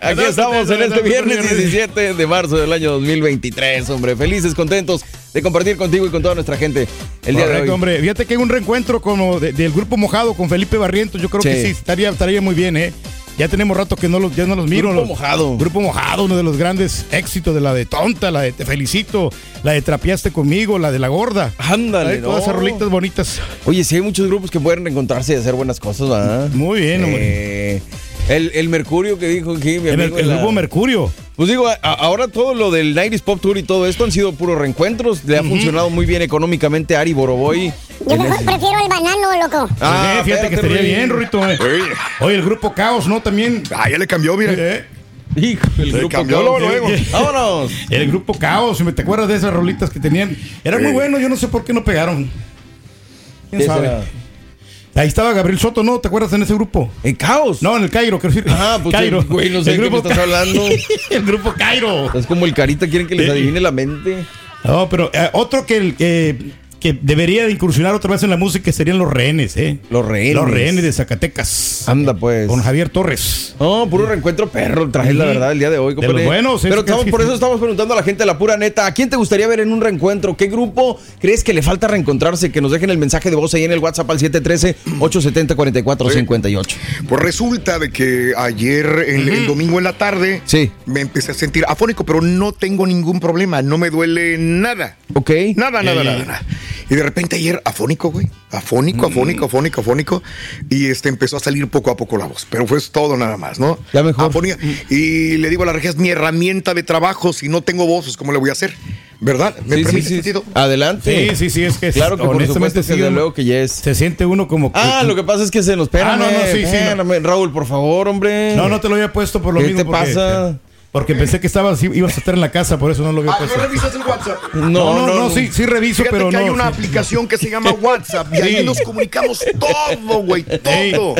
Aquí estamos en este viernes 17 de marzo del año 2023, hombre. Felices, contentos de compartir contigo y con toda nuestra gente el día de hoy. hombre. Fíjate que hay un reencuentro como de- del grupo mojado con Felipe Barrientos. Yo creo que Sí. estaría, estaría muy bien, ¿eh? Ya tenemos rato que no los, ya no los miro. Grupo los- Mojado. Grupo Mojado, uno de los grandes éxitos de la de Tonta, la de Te Felicito, la de Trapiaste conmigo, la de La Gorda. Ándale, Ay, todas no. esas rolitas bonitas. Oye, sí hay muchos grupos que pueden reencontrarse y hacer buenas cosas, ¿verdad? Muy bien, hombre. El, el Mercurio que dijo aquí, mi El, amigo. el la- grupo Mercurio. Pues digo, a- ahora todo lo del 90s Pop Tour y todo esto han sido puros reencuentros. Le ha funcionado muy bien económicamente a Ari Boroboy. Yo mejor prefiero el banano, loco. Ah, Eh, fíjate que estaría bien, Rurito. eh. Oye, el grupo Caos, ¿no? También. Ah, ya le cambió, mira. Eh, Hijo, el Le grupo cambió Caos. luego. ¡Vámonos! El grupo Caos, ¿me te acuerdas de esas rolitas que tenían? Era muy bueno, yo no sé por qué no pegaron. ¿Quién ¿Qué sabe? Ahí estaba Gabriel Soto, ¿no? ¿Te acuerdas en ese grupo? ¿En Caos? No, en el Cairo, quiero decir. Ah, pues Cairo. güey, no sé El de qué me estás hablando. el grupo Cairo. Es como el carita, quieren que les Sí. adivine la mente. No, pero eh, otro que, el- que, que debería de incursionar otra vez en la música serían los rehenes, ¿eh? Los rehenes. Los rehenes de Zacatecas. Anda, pues. Con Javier Torres. No, puro reencuentro perro, traje la verdad el día de hoy, De los buenos, Pero es estamos- sí, por sí. eso estamos preguntando a la gente la pura neta, ¿a quién te gustaría ver en un reencuentro? ¿Qué grupo crees que le falta reencontrarse? Que nos dejen el mensaje de voz ahí en el WhatsApp al 713-870-4458. Pues resulta de que ayer, el, el domingo en la tarde, Sí. me empecé a sentir afónico, pero no tengo ningún problema, no me duele nada. Ok. Nada, nada, nada, nada. Y de repente ayer, afónico, güey. Afónico, Mm. afónico, afónico, afónico. Y este empezó a salir poco a poco la voz. Pero fue todo nada más, ¿no? Ya mejor. Afonía. Y le digo a la regia, es mi herramienta de trabajo. Si no tengo voz, pues, ¿cómo le voy a hacer? ¿Verdad? ¿Me Sí, sí, permite, sí. Adelante. Sí, sí, sí, es que Claro que por honestamente supuesto, sí, desde luego que yes. Se siente uno como. Ah, lo que pasa es que se nos espera. Ah, no, no, sí, sí, no. Raúl, por favor, hombre. No, no te lo había puesto por lo ¿Qué mismo. te porque- pasa? Porque pensé que estabas, ibas a estar en la casa, por eso no lo había Ah. ¿no revisas el WhatsApp? No, no, no, sí, sí reviso, Fíjate pero que no. hay una sí. aplicación que se llama WhatsApp y ahí Sí. nos comunicamos todo, güey, todo.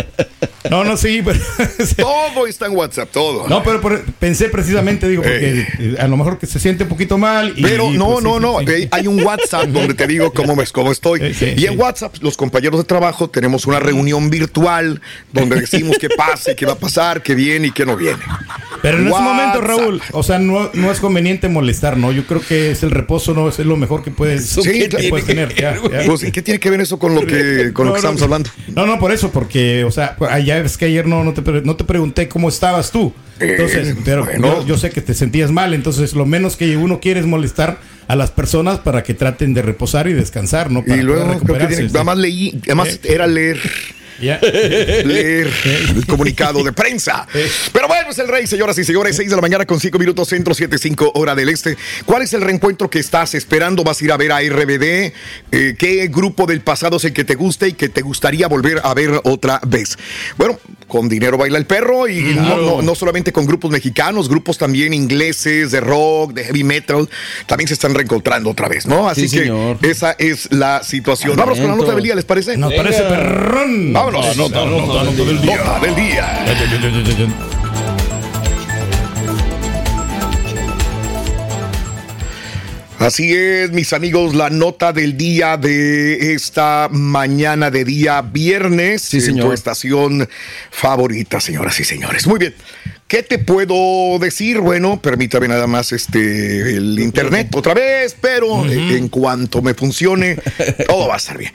No, no, sí, pero. Todo está en WhatsApp, todo. No, pero por- pensé precisamente, digo, porque eh, a lo mejor que se siente un poquito mal. Y, Pero no, pues, no, sí, no. sí, sí. eh, Hay un WhatsApp donde te digo cómo, me, cómo estoy. Sí, y en. WhatsApp, los compañeros de trabajo tenemos una reunión virtual donde decimos qué pasa, qué va a pasar, qué viene y qué no viene. Pero en ese WhatsApp. momento, Raúl, o sea, no, no es conveniente molestar, ¿no? Yo creo que es el reposo, no es lo mejor que puedes, Sí, que puedes tener. ya, ya. Pues, ¿y qué tiene que ver eso con lo que, con lo No, que no, estamos hablando? No, no, por eso, porque, o sea, allá es que ayer no, no, te, no te pregunté cómo estabas tú. Entonces, Eh, pero bueno. yo, yo sé que te sentías mal, entonces lo menos que uno quiere es molestar a las personas para que traten de reposar y descansar, ¿no? Para Y luego creo que tiene, sí. nada más leí, además Eh. era leer. Leer el comunicado de prensa. Pero bueno, es el rey, señoras y señores, 6 de la mañana con 5 minutos centro, 7, 5 hora del este. ¿Cuál es el reencuentro que estás esperando? ¿Vas a ir a ver a RBD? Eh, ¿Qué grupo del pasado es el que te gusta y que te gustaría volver a ver otra vez? Bueno, con dinero baila el perro y no, Claro. no- no solamente con grupos mexicanos, grupos también ingleses, de rock, de heavy metal, también se están reencontrando otra vez, ¿no? Así Sí, que señor. esa es la situación. Vámonos con la nota del día, ¿les parece? Nos parece perrón. Vámonos. La nota, la nota, nota del día. Nota del día. Así es, mis amigos, la nota del día de esta mañana de día viernes Sí, en señor. tu estación favorita, señoras y señores. Muy bien. ¿Qué te puedo decir? Bueno, permítame nada más este el internet otra vez, pero eh, en cuanto me funcione, todo va a estar bien.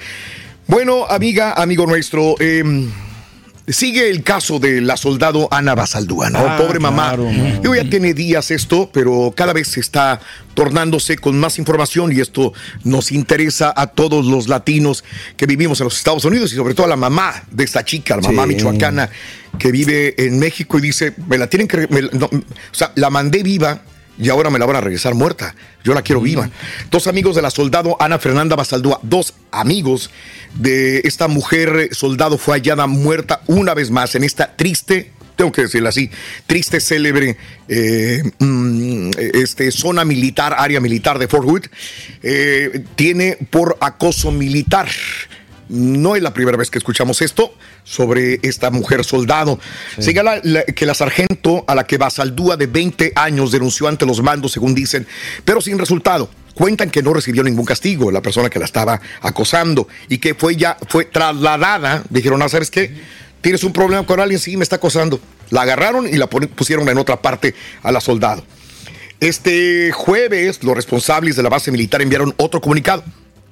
Bueno, amiga, amigo nuestro, em, Sigue el caso de la soldado Ana Basaldúa, ¿no? Ah, Pobre mamá. claro. Digo, ya tiene días esto, pero cada vez se está tornándose con más información y esto nos interesa a todos los latinos que vivimos en los Estados Unidos y sobre todo a la mamá de esta chica, la mamá Sí. michoacana que vive en México y dice, me la tienen que... me no, o sea, la mandé viva y ahora me la van a regresar muerta. Yo la quiero viva. Dos amigos de la soldado Ana Fernanda Basaldúa, dos amigos de esta mujer soldado fue hallada muerta una vez más en esta triste, tengo que decirlo así, triste, célebre eh, mm, este, zona militar, área militar de Fort Hood. Eh, tiene por acoso militar. No es la primera vez que escuchamos esto sobre esta mujer soldado. Señala la- que la sargento a la que Basaldúa de 20 años denunció ante los mandos, según dicen, pero sin resultado. Cuentan que no recibió ningún castigo la persona que la estaba acosando y que fue ya fue trasladada. Dijeron, ah, ¿sabes qué? ¿Tienes un problema con alguien? Sí, me está acosando. La agarraron y la pusieron en otra parte a la soldado. Este jueves, los responsables de la base militar enviaron otro comunicado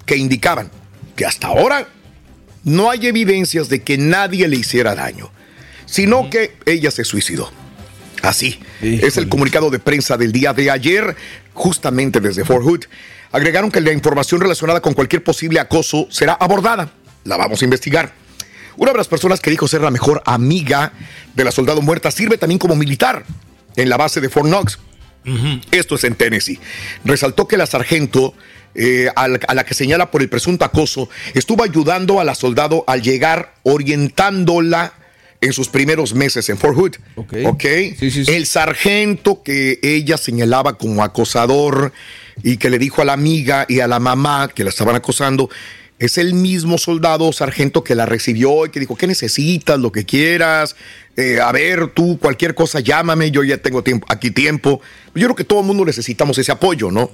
que indicaban que hasta ahora no hay evidencias de que nadie le hiciera daño, sino que ella se suicidó. Así es el comunicado de prensa del día de ayer, justamente desde Fort Hood. Agregaron que la información relacionada con cualquier posible acoso será abordada. La vamos a investigar. Una de las personas que dijo ser la mejor amiga de la soldado muerta sirve también como militar en la base de Fort Knox. Esto es en Tennessee. Resaltó que la sargento, eh, a, la, a la que señala por el presunto acoso, estuvo ayudando a la soldado al llegar, orientándola en sus primeros meses en Fort Hood. Ok. El sargento que ella señalaba como acosador y que le dijo a la amiga y a la mamá que la estaban acosando. Es el mismo soldado o sargento que la recibió y que dijo, ¿qué necesitas? Lo que quieras. Eh, a ver, tú, cualquier cosa, llámame, yo ya tengo tiempo, aquí tiempo. Yo creo que todo el mundo necesitamos ese apoyo, ¿no?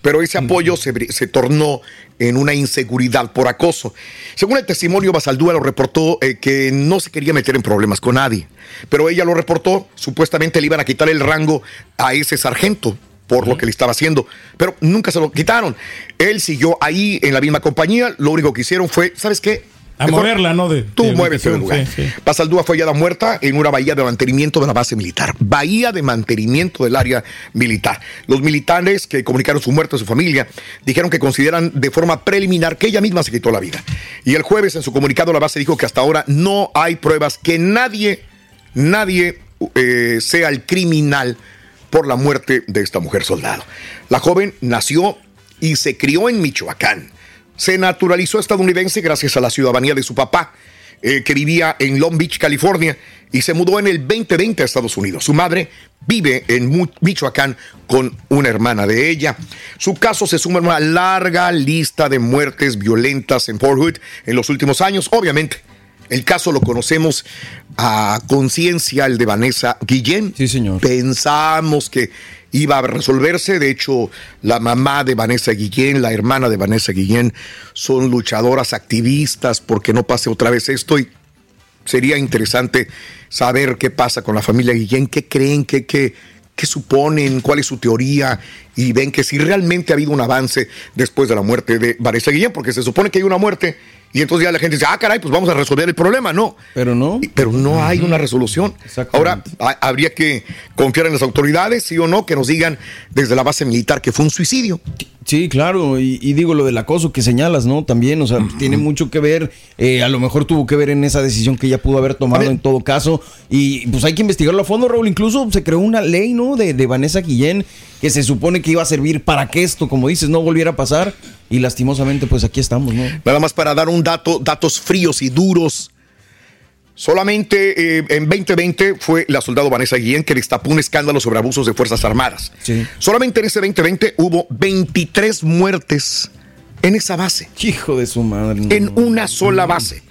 Pero ese apoyo se, se tornó en una inseguridad por acoso. Según el testimonio, Basaldúa lo reportó eh, que no se quería meter en problemas con nadie. Pero ella lo reportó, supuestamente le iban a quitar el rango a ese sargento por lo que le estaba haciendo, pero nunca se lo quitaron. Él siguió ahí en la misma compañía, lo único que hicieron fue, ¿sabes qué? A Mejor moverla, ¿no? De, Tú de del ubicación, lugar. sí, sí. Basaldúa fue hallada muerta en una bahía de mantenimiento de la base militar. Bahía de mantenimiento del área militar. Los militares que comunicaron su muerte a su familia dijeron que consideran de forma preliminar que ella misma se quitó la vida. Y el jueves en su comunicado la base dijo que hasta ahora no hay pruebas que nadie, nadie eh, sea el criminal por la muerte de esta mujer soldado. La joven nació y se crió en Michoacán. Se naturalizó estadounidense gracias a la ciudadanía de su papá, eh, que vivía en Long Beach, California, y se mudó en el 2020 a Estados Unidos. Su madre vive en Michoacán con una hermana de ella. Su caso se suma a una larga lista de muertes violentas en Fort Hood en los últimos años. Obviamente, el caso lo conocemos a conciencia, el de Vanessa Guillén. Sí, señor. Pensamos que iba a resolverse. De hecho, la mamá de Vanessa Guillén, la hermana de Vanessa Guillén, son luchadoras activistas porque no pase otra vez esto y sería interesante saber qué pasa con la familia Guillén, qué creen, qué, qué, qué suponen, cuál es su teoría y ven que si realmente ha habido un avance después de la muerte de Vanessa Guillén, porque se supone que hay una muerte y entonces ya la gente dice, ah, caray, pues vamos a resolver el problema. No. Pero no. Pero no hay una resolución. Ahora, ha- habría que confiar en las autoridades, sí o no, que nos digan desde la base militar que fue un suicidio. Sí, claro, y, y digo lo del acoso que señalas, ¿no? También, o sea, tiene mucho que ver, eh, a lo mejor tuvo que ver en esa decisión que ella pudo haber tomado en todo caso, y pues hay que investigarlo a fondo, Raúl, incluso se creó una ley, ¿no? De, de Vanessa Guillén, que se supone que iba a servir para que esto, como dices, no volviera a pasar, y lastimosamente, pues aquí estamos, ¿no? Nada más para dar un dato, datos fríos y duros. Solamente eh, en 2020 fue la soldado Vanessa Guillén que destapó un escándalo sobre abusos de Fuerzas Armadas. Solamente en ese 2020 hubo 23 muertes en esa base. Hijo de su madre. En una sola base.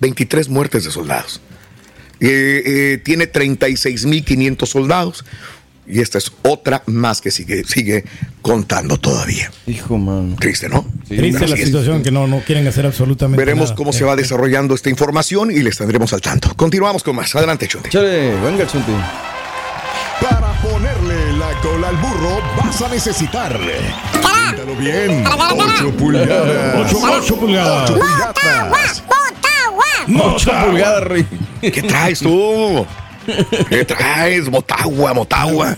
23 muertes de soldados. Eh, eh, tiene 36.500 soldados. Y esta es otra más que sigue, sigue contando todavía. Hijo, mano. Triste, ¿no? Triste la Así es. situación que no, no quieren hacer absolutamente Veremos nada. cómo se va desarrollando esta información y les tendremos al tanto. Continuamos con más. Adelante, Chunti. Chale, venga, Chunti. Para ponerle la cola al burro vas a necesitar. Cuéntalo bien. 8 pulgadas. Ocho- ocho pulgadas. 8 pulgadas. Ocho pulgadas, Rey. ¿Qué traes tú? ¿Qué traes? Motagua, Motagua.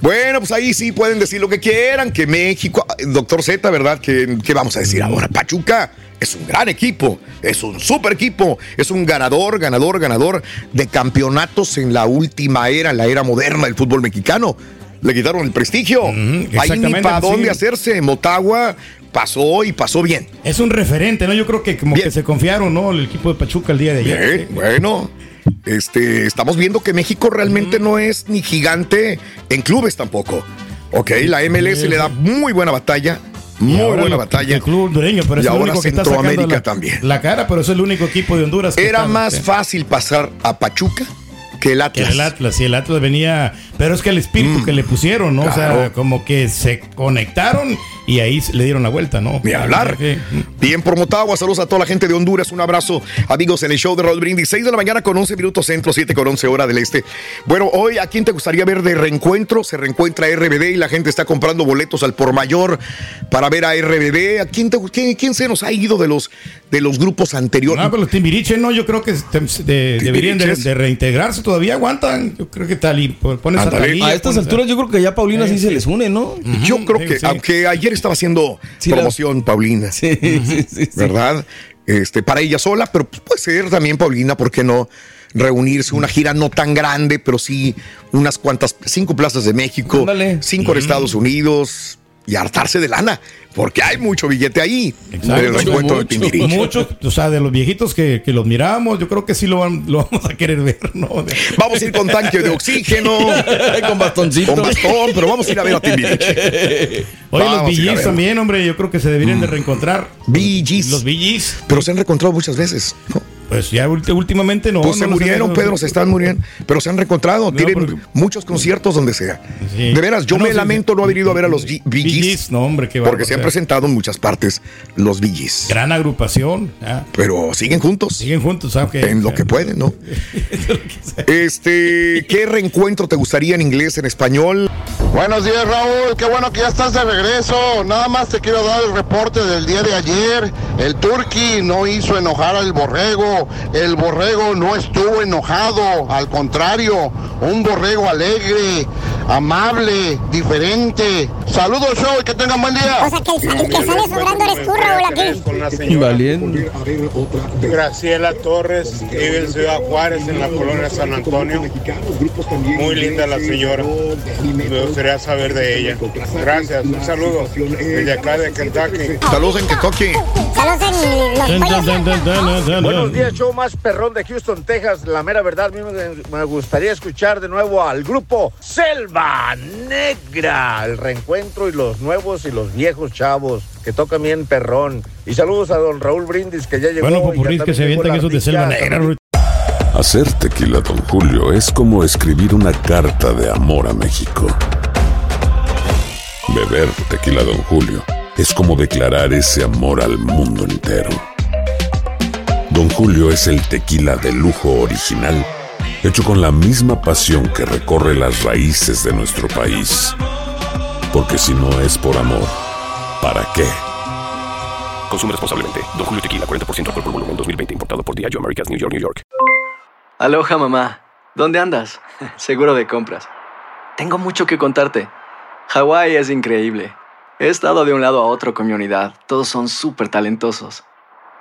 Bueno, pues ahí sí pueden decir lo que quieran, que México, doctor Z, ¿verdad? ¿Qué, qué vamos a decir ahora? Pachuca es un gran equipo, es un super equipo, es un ganador, ganador, ganador de campeonatos en la última era, la era moderna del fútbol mexicano. Le quitaron el prestigio. Ahí ni para dónde sí. hacerse. Motagua pasó y pasó bien. Es un referente, ¿no? Yo creo que como que se confiaron, ¿no? El equipo de Pachuca el día de ayer. Bien, bueno, este, estamos viendo que México realmente no es ni gigante en clubes tampoco. Ok, la MLS le da muy buena batalla Muy ahora buena lo- batalla. El club hondureño, pero es Y el ahora único que está Centroamérica la, también. la cara, pero es el único equipo de Honduras que Era está- más que- fácil pasar a Pachuca que el que Atlas. el Atlas, sí, el Atlas venía, pero es que el espíritu que le pusieron, ¿no? O sea, Mm. como que se conectaron y ahí le dieron la vuelta, ¿no? Ni hablar. Bien por Motagua, saludos a toda la gente de Honduras, un abrazo, amigos, en el show de Raúl Brindis, 6 de la mañana con 11 minutos centro, 7 con 11 hora del este. Bueno, hoy, ¿a quién te gustaría ver de reencuentro? Se reencuentra RBD y la gente está comprando boletos al por mayor para ver a RBD. ¿A quién, te, quién, quién se nos ha ido de los, de los grupos anteriores? No, pero los Timbiriche, no, yo creo que de- deberían de, reintegrarse, todavía aguantan. Yo creo que Talí, pones a. A estas pones alturas yo creo que ya Paulina sí se les une, ¿no? Yo creo sí, que, sí. aunque ayer estaba haciendo Sí, la- promoción, Paulina. Sí, sí, sí. ¿verdad? Este, para ella sola, pero pues, puede ser también, Paulina, ¿por qué no? Reunirse, una gira no tan grande, pero sí unas cuantas, cinco plazas de México, cinco de Estados Unidos y hartarse de lana, porque hay mucho billete ahí. Exacto. de Mucho, Timbiriche. O sea, de los viejitos que, que los miramos, yo creo que sí lo, van- lo vamos a querer ver, ¿no? Vamos a ir con tanque de oxígeno, Con bastoncito. con bastón, pero vamos a ir a ver a Timbiriche. Oye, los Vamos BGs también, hombre, yo creo que se deberían de reencontrar. Bee Gees. Los BGs. Pero se han reencontrado muchas veces. ¿no? Pues ya últimamente no. Pues se no murieron, Pedro, se están muriendo, pero se han reencontrado, tienen porque- muchos conciertos donde sea. Sí. De veras, yo Ah, no, me sí, lamento sí. no haber ido a ver a los Gees, no, hombre, qué porque se han presentado en muchas partes los Gees. Gran agrupación. ah, Pero siguen juntos, siguen juntos, ¿sabes? qué? en lo que pueden, ¿no? Este, ¿qué reencuentro te gustaría en inglés, en español? Buenos días Raúl, qué bueno que ya estás de regreso. Nada más te quiero dar el reporte del día de ayer. El Turqui no hizo enojar al borrego. El borrego no estuvo enojado. Al contrario, un borrego alegre, amable, diferente. Saludos show y que tengan buen día. O sea, que el, el que sale sobrando eres tú, Raúl, aquí. Valiente. Graciela Torres, vive en Ciudad Juárez, en la colonia San Antonio. Muy linda la señora. Me gustaría saber de ella. Gracias, un saludo desde acá de Kentucky. Saludos en Kentucky. Saludos en los. Buenos días, show más perrón de Houston, Texas. La mera verdad, a mí me- gustaría escuchar de nuevo al grupo Selva Negra. El reencuentro y los nuevos y los viejos chavos que tocan bien perrón. Y saludos a don Raúl Brindis, que ya llegó. Bueno, popurrís que se avientan la esos de selva negra. Hacer tequila, Don Julio, es como escribir una carta de amor a México. Beber tequila, Don Julio, es como declarar ese amor al mundo entero. Don Julio es el tequila de lujo original, hecho con la misma pasión que recorre las raíces de nuestro país. Porque si no es por amor, ¿para qué? Consume responsablemente. Don Julio Tequila, 40% alcohol por volumen, 2020. Importado por Diageo Americas, New York, New York. Aloha mamá, ¿dónde andas? Seguro de compras. Tengo mucho que contarte. Hawái es increíble. He estado de un lado a otro con mi unidad. Todos son súper talentosos.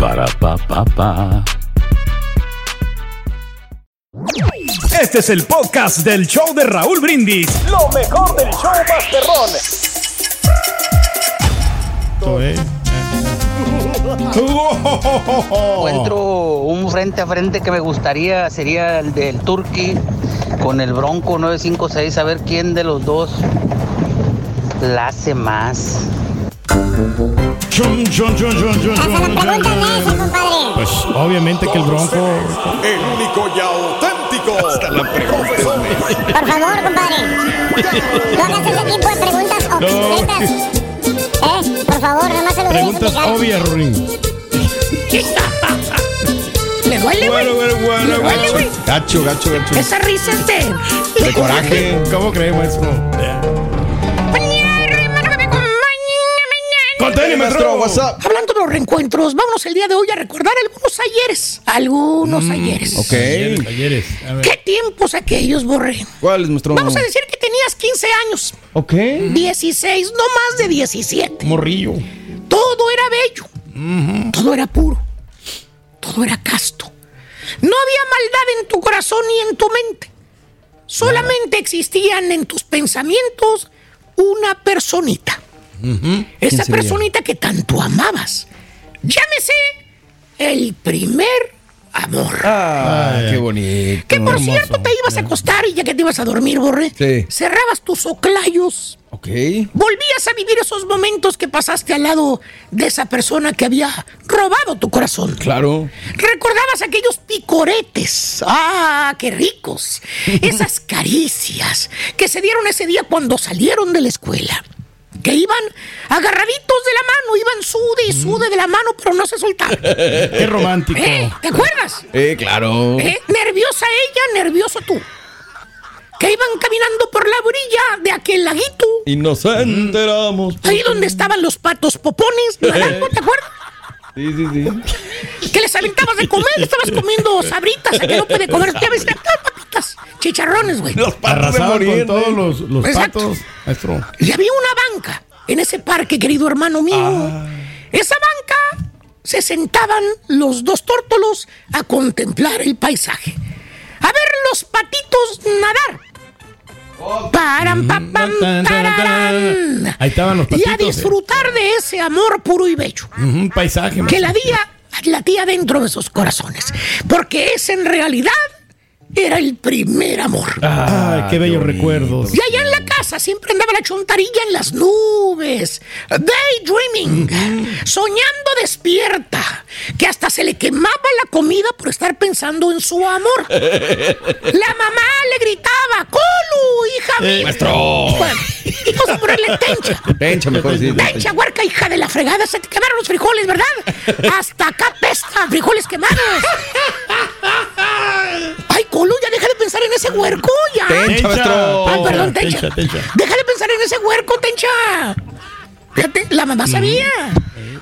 Para, pa, pa, pa. Este es el podcast del show de Raúl Brindis. Lo mejor del show Masterrón. Esto, eh. Encuentro un frente a frente que me gustaría sería el del Turqui con el Bronco 956, a ver quién de los dos la hace más. Pues obviamente que el Bronco. El único y auténtico. Hasta la Por favor, compadre. No hagas ese tipo de preguntas obsoletas. ¿Eh? Por favor, nomás se lo voy a Preguntas explicar. obvias, Ruin. Le duele, güey. Bueno, bueno, bueno, Le duele, güey. Gacho, gacho, gacho. Esa risa es de... De coraje. ¿Cómo crees, maestro? Contene, maestro. WhatsApp. Hablando de los reencuentros, vámonos el día de hoy a recordar algunos ayeres. Algunos ayeres. Ok. Ayeres, ayeres. A ver. ¿Qué tiempos aquellos, Borre? ¿Cuál es nuestro Vamos a decir que tenías 15 años. Ok. 16, no más de 17. Morrillo. todo era bello, todo era puro, todo era casto. No había maldad en tu corazón ni en tu mente. Solamente existían en tus pensamientos una personita. Esa sería? personita que tanto amabas. Llámese el primer amor. Ah, qué bonito. Que por cierto te ibas a acostar y ya que te ibas a dormir, Borre, Sí. cerrabas tus oclayos, Ok. volvías a vivir esos momentos que pasaste al lado de esa persona que había robado tu corazón. Claro. Recordabas aquellos picoretes. ¡Ah, qué ricos! Esas caricias que se dieron ese día cuando salieron de la escuela. Que iban agarraditos de la mano, iban sude y sude de la mano, pero no se soltaban. Qué romántico. ¿Eh? ¿Te acuerdas? Eh, claro. ¿Eh? Nerviosa ella, nervioso tú. Que iban caminando por la orilla de aquel laguito. Y nos enteramos. Ahí donde estaban los patos popones nadando, ¿te acuerdas? Sí, sí, sí. Que les aventabas de comer, estabas comiendo sabritas, a que no puede comer. Ah, papitas, chicharrones, güey. Arrasaban con todos los, los Exacto. patos, maestro. Y había una banca en ese parque, querido hermano mío. Ah. Esa banca se sentaban los dos tórtolos a contemplar el paisaje. A ver los patitos nadar. Param, pam, pam, tararán. Ahí estaban los Y a patitos. eh. disfrutar de ese amor puro y bello. Un paisaje. que maestro. latía, latía dentro de sus corazones. Porque ese en realidad era el primer amor. Ay, qué bellos recuerdos. Y allá en la casa siempre andaba la chontarilla en las nubes, daydreaming, soñando despierta, que hasta se le quemaba la comida por estar pensando en su amor. La mamá le gritaba, ¡Colu, hija mía! Maestro. Bueno, y vamos a ponerle tencha. Tencha, mejor sí. Tencha, huerca, hija de la fregada, se te quemaron los frijoles, ¿verdad? Hasta acá pesta, frijoles quemados. Ay, Colo, ya deja de pensar en ese huerco, ya. Tencha, maestro. Ay, perdón, Tencha. Tencha, tencha. Deja de pensar en ese huerco, Tencha. Fíjate, la mamá sabía.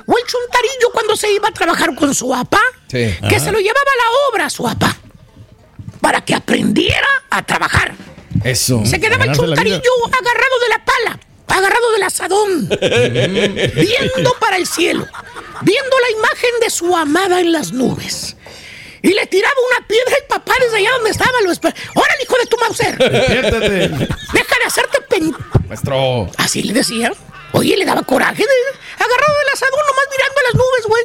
O el chuntarillo cuando se iba a trabajar con su papá, Sí. que se lo llevaba a la obra a su papá, para que aprendiera a trabajar. Eso. Se quedaba el chuntarillo agarrado de la pala, agarrado del asadón, viendo para el cielo, viendo la imagen de su amada en las nubes. Y le tiraba una piedra al papá desde allá donde estaba. Lo ¡Órale, hijo de tu Mauser! Despiértate. ¡Deja de hacerte pen... Maestro. Así le decía. Oye, le daba coraje. de- agarrado del asadón, nomás mirando a las nubes, güey.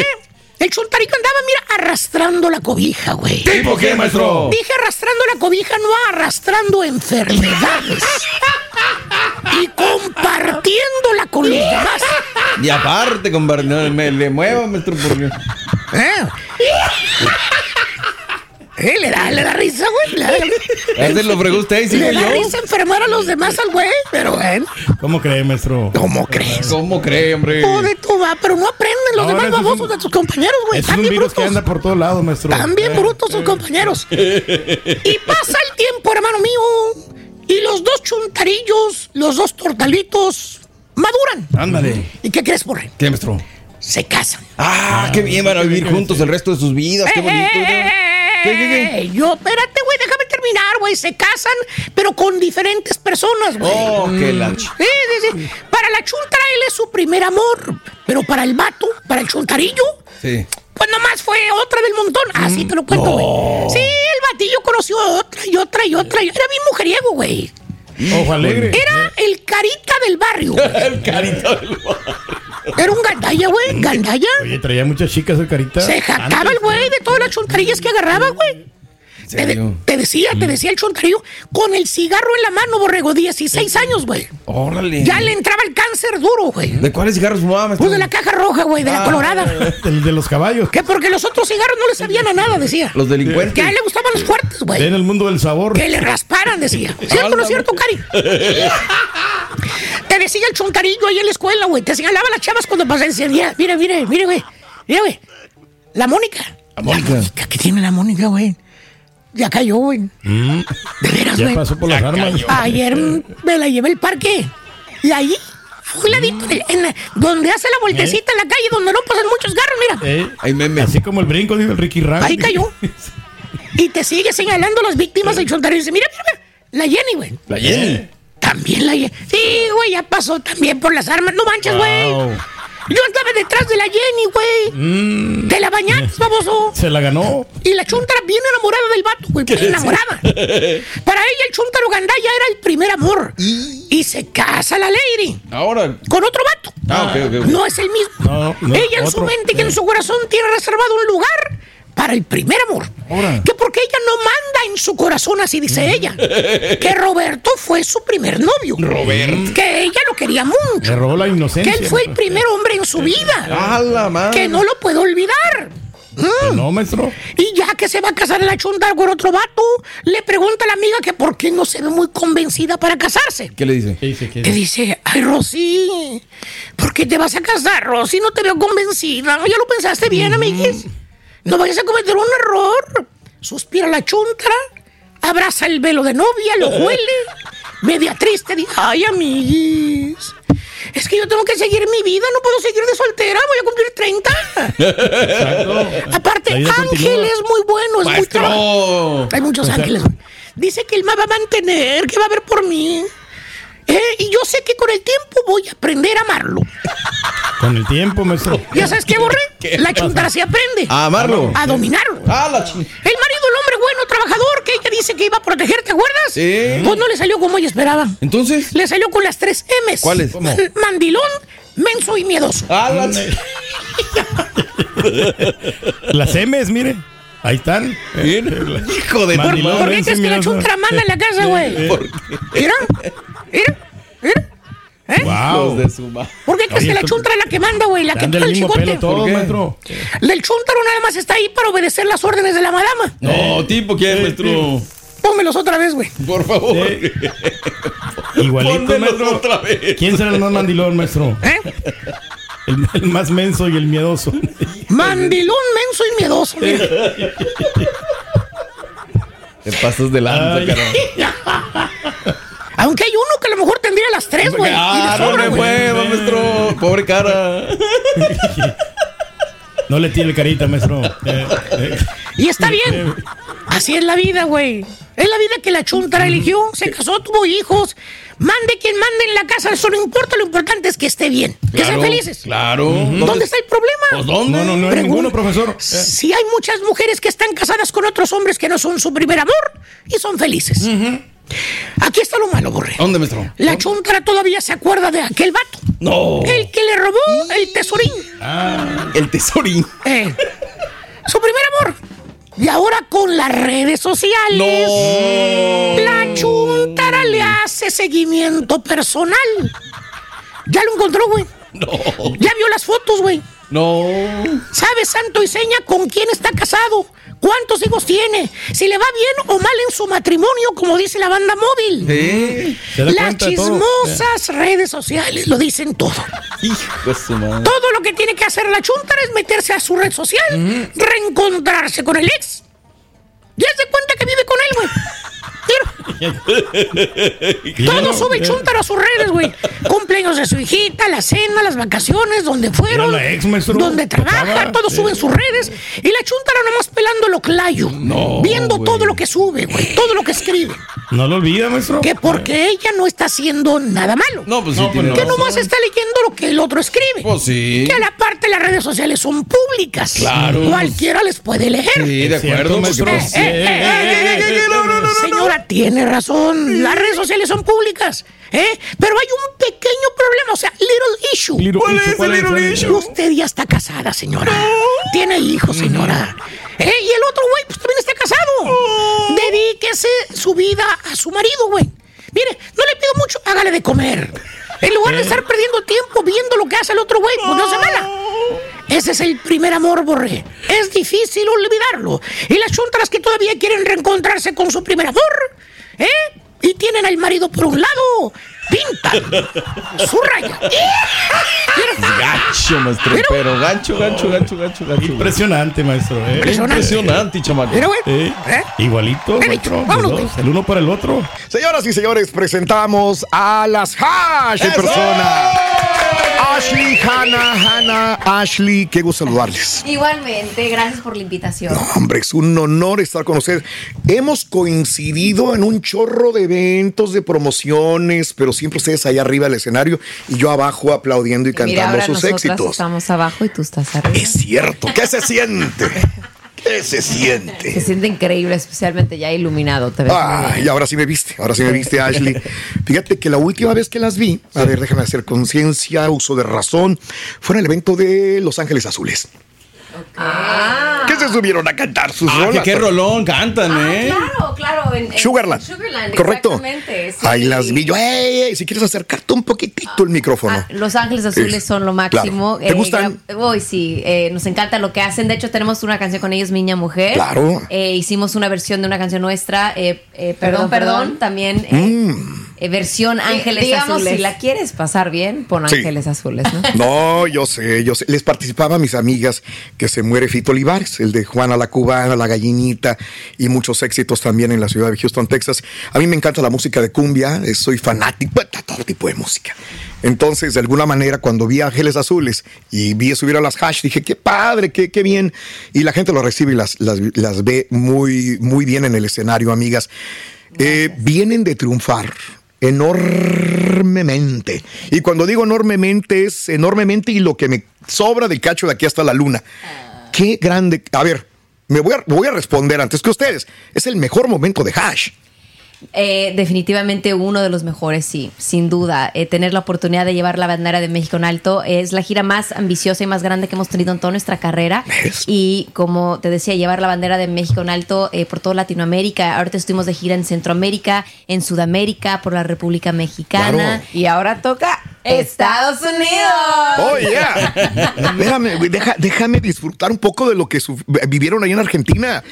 ¿Eh? El chuntarito andaba, mira, arrastrando la cobija, güey. ¿Tipo qué, maestro? Dije arrastrando la cobija, no arrastrando enfermedades. y compartiéndola con los demás. Y aparte, compadre, no me le mueva, maestro, porque. ¿Eh? Eh, le da, le da risa, güey. Ese lo fregó usted y sigo le da yo. risa enfermar a los demás al güey, pero bueno. ¿Cómo cree, maestro? ¿Cómo crees? ¿Cómo cree, hombre? Joder, tú va, pero no aprenden los Ahora, demás babosos un- de tus compañeros, güey. Es Están un bien virus que brutos. anda por todos lados, maestro. Bien Eh, brutos tus compañeros. Y pasa el tiempo, hermano mío. Y los dos chuntarillos, los dos tortalitos, maduran. Ándale. ¿Y qué crees, por ¿Qué, maestro? Se casan. Ah, qué bien, van a vivir juntos el resto de sus vidas. Qué bonito. ¿Qué, qué, qué? Yo, espérate, güey, déjame terminar, güey. Se casan, pero con diferentes personas, güey. Oh, qué la ch- Sí, sí, sí. Para la chuntara él es su primer amor. Pero para el vato, para el chuntarillo, Sí. pues nomás fue otra del montón. Así te lo cuento, güey. Sí, el batillo conoció otra y otra y otra. Era bien mujeriego, güey. Ojo alegre. Era el carita del barrio. El carito del Era un gandalla, güey. Gandalla. Oye, traía muchas chicas el carita. Se jactaba el güey de todas las chuntarillas que agarraba, güey. Te, de- decía, te decía el chontarillo, con el cigarro en la mano, borrego, 16 años, güey. Órale. Ya le entraba el cáncer duro, güey. ¿De cuáles cigarros fumaba, maestro? Pues de la caja roja, güey, de la Ah. colorada. El de los caballos. Que porque los otros cigarros no le sabían a nada, decía. Los delincuentes. Que a él le gustaban los fuertes, güey. En el mundo del sabor. Que le rasparan, decía. ¿Cierto o no es cierto, Cari? Te decía el chontarillo ahí en la escuela, güey. Te señalaba las chavas cuando. Decía, mira, mire, mire, mire, güey. Mira, güey. La Mónica. La Mónica. ¿Qué tiene la Mónica, güey? Ya cayó, güey. Mm, De veras, ya güey. pasó por las armas. Ayer mm, me la llevé al parque. Y ahí, a un ladito, en la- donde hace la vueltecita en la calle, donde no pasan muchos carros, mira. Eh, Hay meme. Así como el brinco, dijo el Ricky Randy. Ahí cayó. Y te sigue señalando las víctimas del chontarillo. Dice, mira, mira, mira. La Jenny, güey. La Jenny. También la Jenny. Sí, güey, ya pasó también por las armas. No manches, güey. Wow. Yo andaba detrás de la Jenny, güey. Mm. Te la bañaste, baboso. Se la ganó. Y la chuntara bien enamorada del vato, güey. Enamorada. Para ella el chuntaro gandaya era el primer amor. Y se casa la lady. Ahora. Con otro vato. Ah, ok, ok. ok. No es el mismo. No, no, ella en su mente y en su corazón tiene reservado un lugar para el primer amor. Ahora. Que porque ella no manda en su corazón, así dice ella. Que Roberto fue su primer novio. Roberto. Que ella lo quería mucho. Le robó la Que inocencia. él fue el primer hombre en su vida. A la madre. Que no lo puedo olvidar. Mm. No, maestro. Y ya que se va a casar la chunta con otro vato, le pregunta a la amiga que por qué no se ve muy convencida para casarse. ¿Qué le dice? ¿Qué dice? ¿Qué Que dice? dice, ay Rosy, ¿por qué te vas a casar, Rosy? No te veo convencida. ¿Ya lo pensaste bien, amiguis? No vayas a cometer un error. Suspira la chuntra, abraza el velo de novia, lo huele, media triste, dice, ay, amiguis. Es que yo tengo que seguir mi vida, no puedo seguir de soltera, voy a cumplir 30. Exacto. Aparte, Ángel continúa. es muy bueno, es muy Maestro. trabajador. Hay muchos ángeles. Dice que él me va a mantener, que va a ver por mí. Eh, y yo sé que con el tiempo voy a aprender a amarlo. Con el tiempo, maestro. ¿Ya sabes qué, Borre? La chuntara se aprende. A amarlo. A dominarlo. Ah, la. El marido, el hombre bueno, trabajador, que ella dice que iba a proteger, ¿te acuerdas? Sí. Pues no le salió como ella esperaba. Entonces. Le salió con las tres M's. ¿Cuáles? Man- Mandilón, menso y miedoso. Ah, la. Las M's, mire. Ahí están. Bien. Hijo de Mandilón, ¿Por qué crees que la chuntra manda en la casa, güey? Mira, mira, mira. ¿Eh? Wow. Los de su ma- ¿Por qué crees que la chuntra es la que manda, güey? La que del el chicote. pelo todos, ¿Por qué? maestro. El chuntaro nada más está ahí para obedecer las órdenes de la madama. No, tipo, ¿quién, maestro? Pónmelos otra vez, güey. Por favor. Igualito, Pónmelos maestro. otra vez. ¿Quién será el más mandilón, maestro? ¿Eh? El, el más menso y el miedoso. Mandilón, menso y miedoso. mira. Te pasas de lanza, carajo. Aunque hay uno que a lo mejor tendría las tres, güey. y Ah, no sobra, le güey. muevas, maestro. Pobre cara. No le tire carita, maestro. Eh, eh. Y está bien. Así es la vida, güey. Es la vida que la chuntara eligió. Se casó, tuvo hijos. Mande quien mande en la casa, eso no importa. Lo importante es que esté bien. Que sean felices. Claro. ¿Dónde está el problema? Pues, ¿dónde? No, no, no hay Pregunta. ninguno, profesor. Eh. Si hay muchas mujeres que están casadas con otros hombres que no son su primer amor y son felices. Aquí está lo malo, Borre. ¿Dónde, maestro? La chuntara todavía se acuerda de aquel vato. No. El que le robó el tesorín. El tesorín. Eh, su primer amor. Y ahora con las redes sociales. No. La chuntara le hace seguimiento personal. Ya lo encontró, güey. No. Ya vio las fotos, güey. No. Sabe santo y seña con quién está casado, cuántos hijos tiene, si le va bien o mal en su matrimonio, como dice la banda móvil. Se Las todo. chismosas redes sociales lo dicen todo. Hijo de su madre. Todo lo que tiene que hacer la chuntara es meterse a su red social, reencontrarse con el ex. Y haz de cuenta que vive con él, güey. Todo sube chuntara a sus redes, güey. Cumpleaños de su hijita, la cena, las vacaciones, donde fueron, la ex, maestro. donde trabaja, todo sube en sus redes. Y la chuntara nomás pelando lo clayo. No, viendo todo lo que sube, güey. Todo lo que escribe. No lo olvida, maestro. Que porque ella no está haciendo nada malo. No, pues sí, No, pues Que razón. nomás está leyendo lo que el otro escribe. Pues sí. Que a la parte las redes sociales son públicas. Claro. Cualquiera les puede leer. Sí, de acuerdo, maestro. Eh, eh, eh, eh, eh, eh, Señora, tiene razón. Las redes sociales son públicas. ¿eh? Pero hay un pequeño problema, o sea, little issue. Little ¿Cuál issue, es ¿cuál el little ¿Cuál issue? Usted ya está casada, señora. Tiene hijos, señora. ¿Eh? Y el otro güey, pues también está casado. Dedíquese su vida a su marido, güey. Mire, no le pido mucho, hágale de comer. En lugar de estar perdiendo tiempo viendo lo que hace el otro güey, pues no se mala. Ese es el primer amor, Borre. Es difícil olvidarlo. Y las chuntaras que todavía quieren reencontrarse con su primer amor, ¿eh? Y tienen al marido por un lado, pintan su raya. Gacho, maestro. Pero- Pero gancho, gancho, gancho, gancho, gancho. Impresionante, maestro. eh. Impresionante. Impresionante, chamaco. Güey. Eh, ¿Eh? Igualito, maestro. vámonos, dos. El uno para el otro. Señoras y señores, presentamos a las Hash en ¡Eso! Ashley, Hannah, Hannah, Ashley, qué gusto saludarles. Igualmente, gracias por la invitación. Hombre, es un honor estar con ustedes. Hemos coincidido en un chorro de eventos, de promociones, pero siempre ustedes allá arriba del escenario y yo abajo aplaudiendo y cantando ahora sus éxitos. estamos abajo y tú estás arriba. Es cierto. ¿Qué se siente? ¿Qué se siente? Se siente increíble, especialmente ya iluminado. Te ves muy Ah, y ahora sí me viste, ahora sí me viste, Ashley. Fíjate que la última vez que las vi, a ver, déjame hacer conciencia, uso de razón, fue en el evento de Los Ángeles Azules. Que se subieron a cantar sus Ah, que qué rolón cantan, ¿eh? Claro, claro. En, en Sugarland. Sugarland, Correcto. exactamente, sí. Ahí las vi yo. ¡Ey, ey! Si quieres acercarte un poquitito el micrófono. Ah, Los Ángeles Azules Es- son lo máximo. claro. ¿Te gustan? gra- Uy, sí, eh, nos encanta lo que hacen. De hecho, tenemos una canción con ellos, Niña Mujer. Claro. Eh, hicimos una versión de una canción nuestra, eh, eh, Perdón, Perdón, Perdón, Perdón. también. eh, Mm. Eh, versión Ángeles digamos, Azules. si la quieres pasar bien, pon Sí. Ángeles Azules, ¿no? No, yo sé, yo sé. Les participaba a mis amigas que se muere Fito Olivares, el de Juana la Cubana, La Gallinita y muchos éxitos también en la ciudad de Houston, Texas. A mí me encanta la música de cumbia, eh, soy fanático de todo tipo de música. Entonces, de alguna manera, cuando vi Ángeles Azules y vi subir a las hash, dije, qué padre, qué, qué bien. Y la gente lo recibe y las, las, las ve muy, muy bien en el escenario, amigas. Eh, vienen de triunfar enormemente. Y cuando digo enormemente, es enormemente y lo que me sobra del cacho de aquí hasta la luna. Qué grande. A ver, me voy a, voy a responder antes que ustedes. Es el mejor momento de Hash. Eh, definitivamente uno de los mejores, sí, sin duda. Eh, tener la oportunidad de llevar la bandera de México en alto es la gira más ambiciosa y más grande que hemos tenido en toda nuestra carrera. Y como te decía, llevar la bandera de México en alto eh, por toda Latinoamérica. Ahorita estuvimos de gira en Centroamérica, en Sudamérica, por la República Mexicana. Claro. Y ahora toca Estados Unidos. Oh, yeah. Déjame, güey, deja- déjame disfrutar un poco de lo que vivieron ahí en Argentina.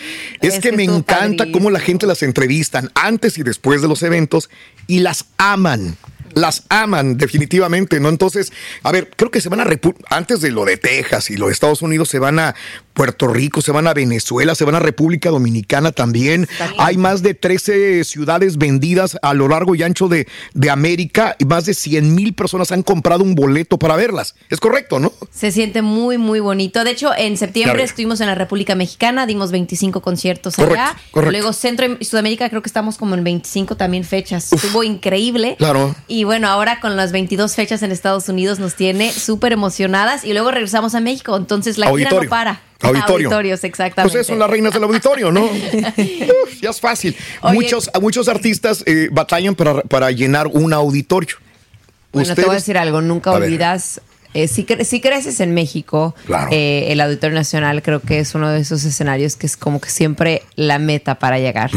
Es, Es que, que me encanta cómo la gente las entrevistan antes y después de los eventos y las aman. Las aman definitivamente, ¿no? Entonces, a ver, creo que se van a, antes de lo de Texas y lo de Estados Unidos, se van a Puerto Rico, se van a Venezuela, se van a República Dominicana también. Hay más de 13 ciudades vendidas a lo largo y ancho de, de América y más de 100 mil personas han comprado un boleto para verlas. Es correcto, ¿no? Se siente muy, muy bonito. De hecho, en septiembre estuvimos en la República Mexicana, dimos 25 conciertos Correcto, allá. correcto. Luego Centro y Sudamérica creo que estamos como en 25 también fechas. Estuvo increíble. Claro. Y bueno, ahora con las 22 fechas en Estados Unidos nos tiene súper emocionadas y luego regresamos a México. Entonces la gira Auditorio. no para. Auditorio. Auditorios, exactamente. Pues son las reinas del auditorio, ¿no? Uf, ya es fácil. Oye. muchos, muchos artistas eh, batallan para, para llenar un auditorio. Bueno, te voy a decir algo, nunca ver. Eh, si, cre- si creces en México, Claro. eh, el Auditorio Nacional creo que es uno de esos escenarios que es como que siempre la meta para llegar.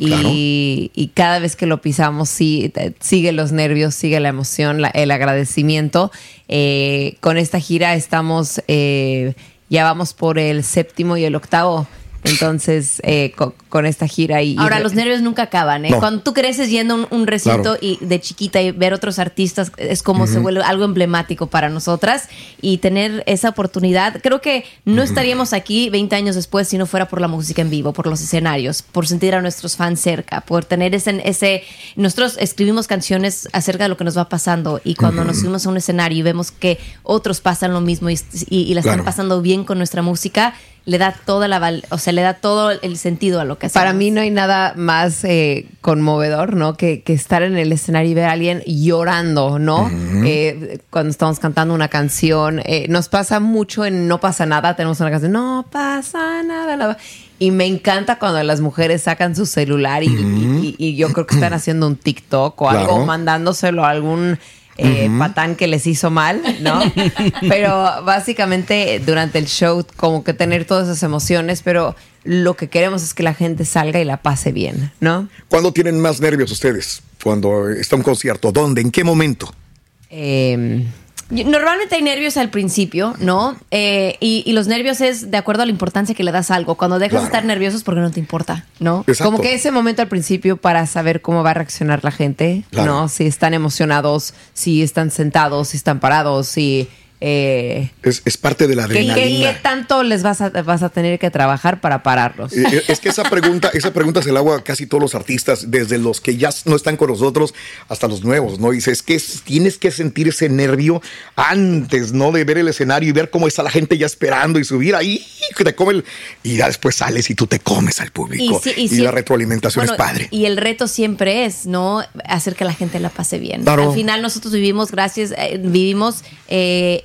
y, y cada vez que lo pisamos, sí, te- sigue los nervios, sigue la emoción, la- el agradecimiento. Eh, con esta gira estamos, eh, ya vamos por el séptimo y el octavo. Entonces, eh, co- con, esta gira y... Ahora, los nervios nunca acaban, ¿eh? No. Cuando tú creces yendo a un, un recinto Claro. y de chiquita y ver otros artistas es como se vuelve algo emblemático para nosotras y tener esa oportunidad. Creo que no estaríamos aquí 20 años después si no fuera por la música en vivo, por los escenarios, por sentir a nuestros fans cerca, por tener ese... ese nosotros escribimos canciones acerca de lo que nos va pasando y cuando nos subimos a un escenario y vemos que otros pasan lo mismo y, y- y la están pasando bien con nuestra música, le da toda la val- o sea, le da todo el sentido a lo que hacemos. Para mí no hay nada más eh, conmovedor, ¿no? Que, que estar en el escenario y ver a alguien llorando, ¿no? Eh, cuando estamos cantando una canción. Eh, nos pasa mucho en No pasa nada. Tenemos una canción, No pasa nada. la- Y me encanta cuando las mujeres sacan su celular y, y- y yo creo que están haciendo un TikTok o algo, mandándoselo a algún eh, patán que les hizo mal, ¿no? pero básicamente durante el show como que tener todas esas emociones, pero lo que queremos es que la gente salga y la pase bien, ¿no? ¿Cuándo tienen más nervios ustedes? Cuando está un concierto. ¿Dónde? ¿En qué momento? Eh, Normalmente hay nervios al principio, ¿no? Eh, y, y los nervios es de acuerdo a la importancia que le das a algo. Cuando dejas de estar nervioso es porque no te importa, ¿no? Como que ese momento al principio para saber cómo va a reaccionar la gente, Claro. ¿no? Si están emocionados, si están sentados, si están parados, si eh, Es, es parte de la ¿qué, qué- adrenalina. qué tanto les vas a, vas a tener que trabajar para pararlos? Eh, eh, Es que esa pregunta, esa pregunta se la hago a casi todos los artistas, desde los que ya no están con nosotros hasta los nuevos, ¿no? Dices es que es- tienes que sentir ese nervio antes, ¿no? De ver el escenario y ver cómo está la gente ya esperando y subir ahí, que te come el- y ya después sales y tú te comes al público. Y, la retroalimentación bueno, es padre. Y el reto siempre es, ¿no? Hacer que la gente la pase bien. Claro. Al final nosotros vivimos gracias, eh, vivimos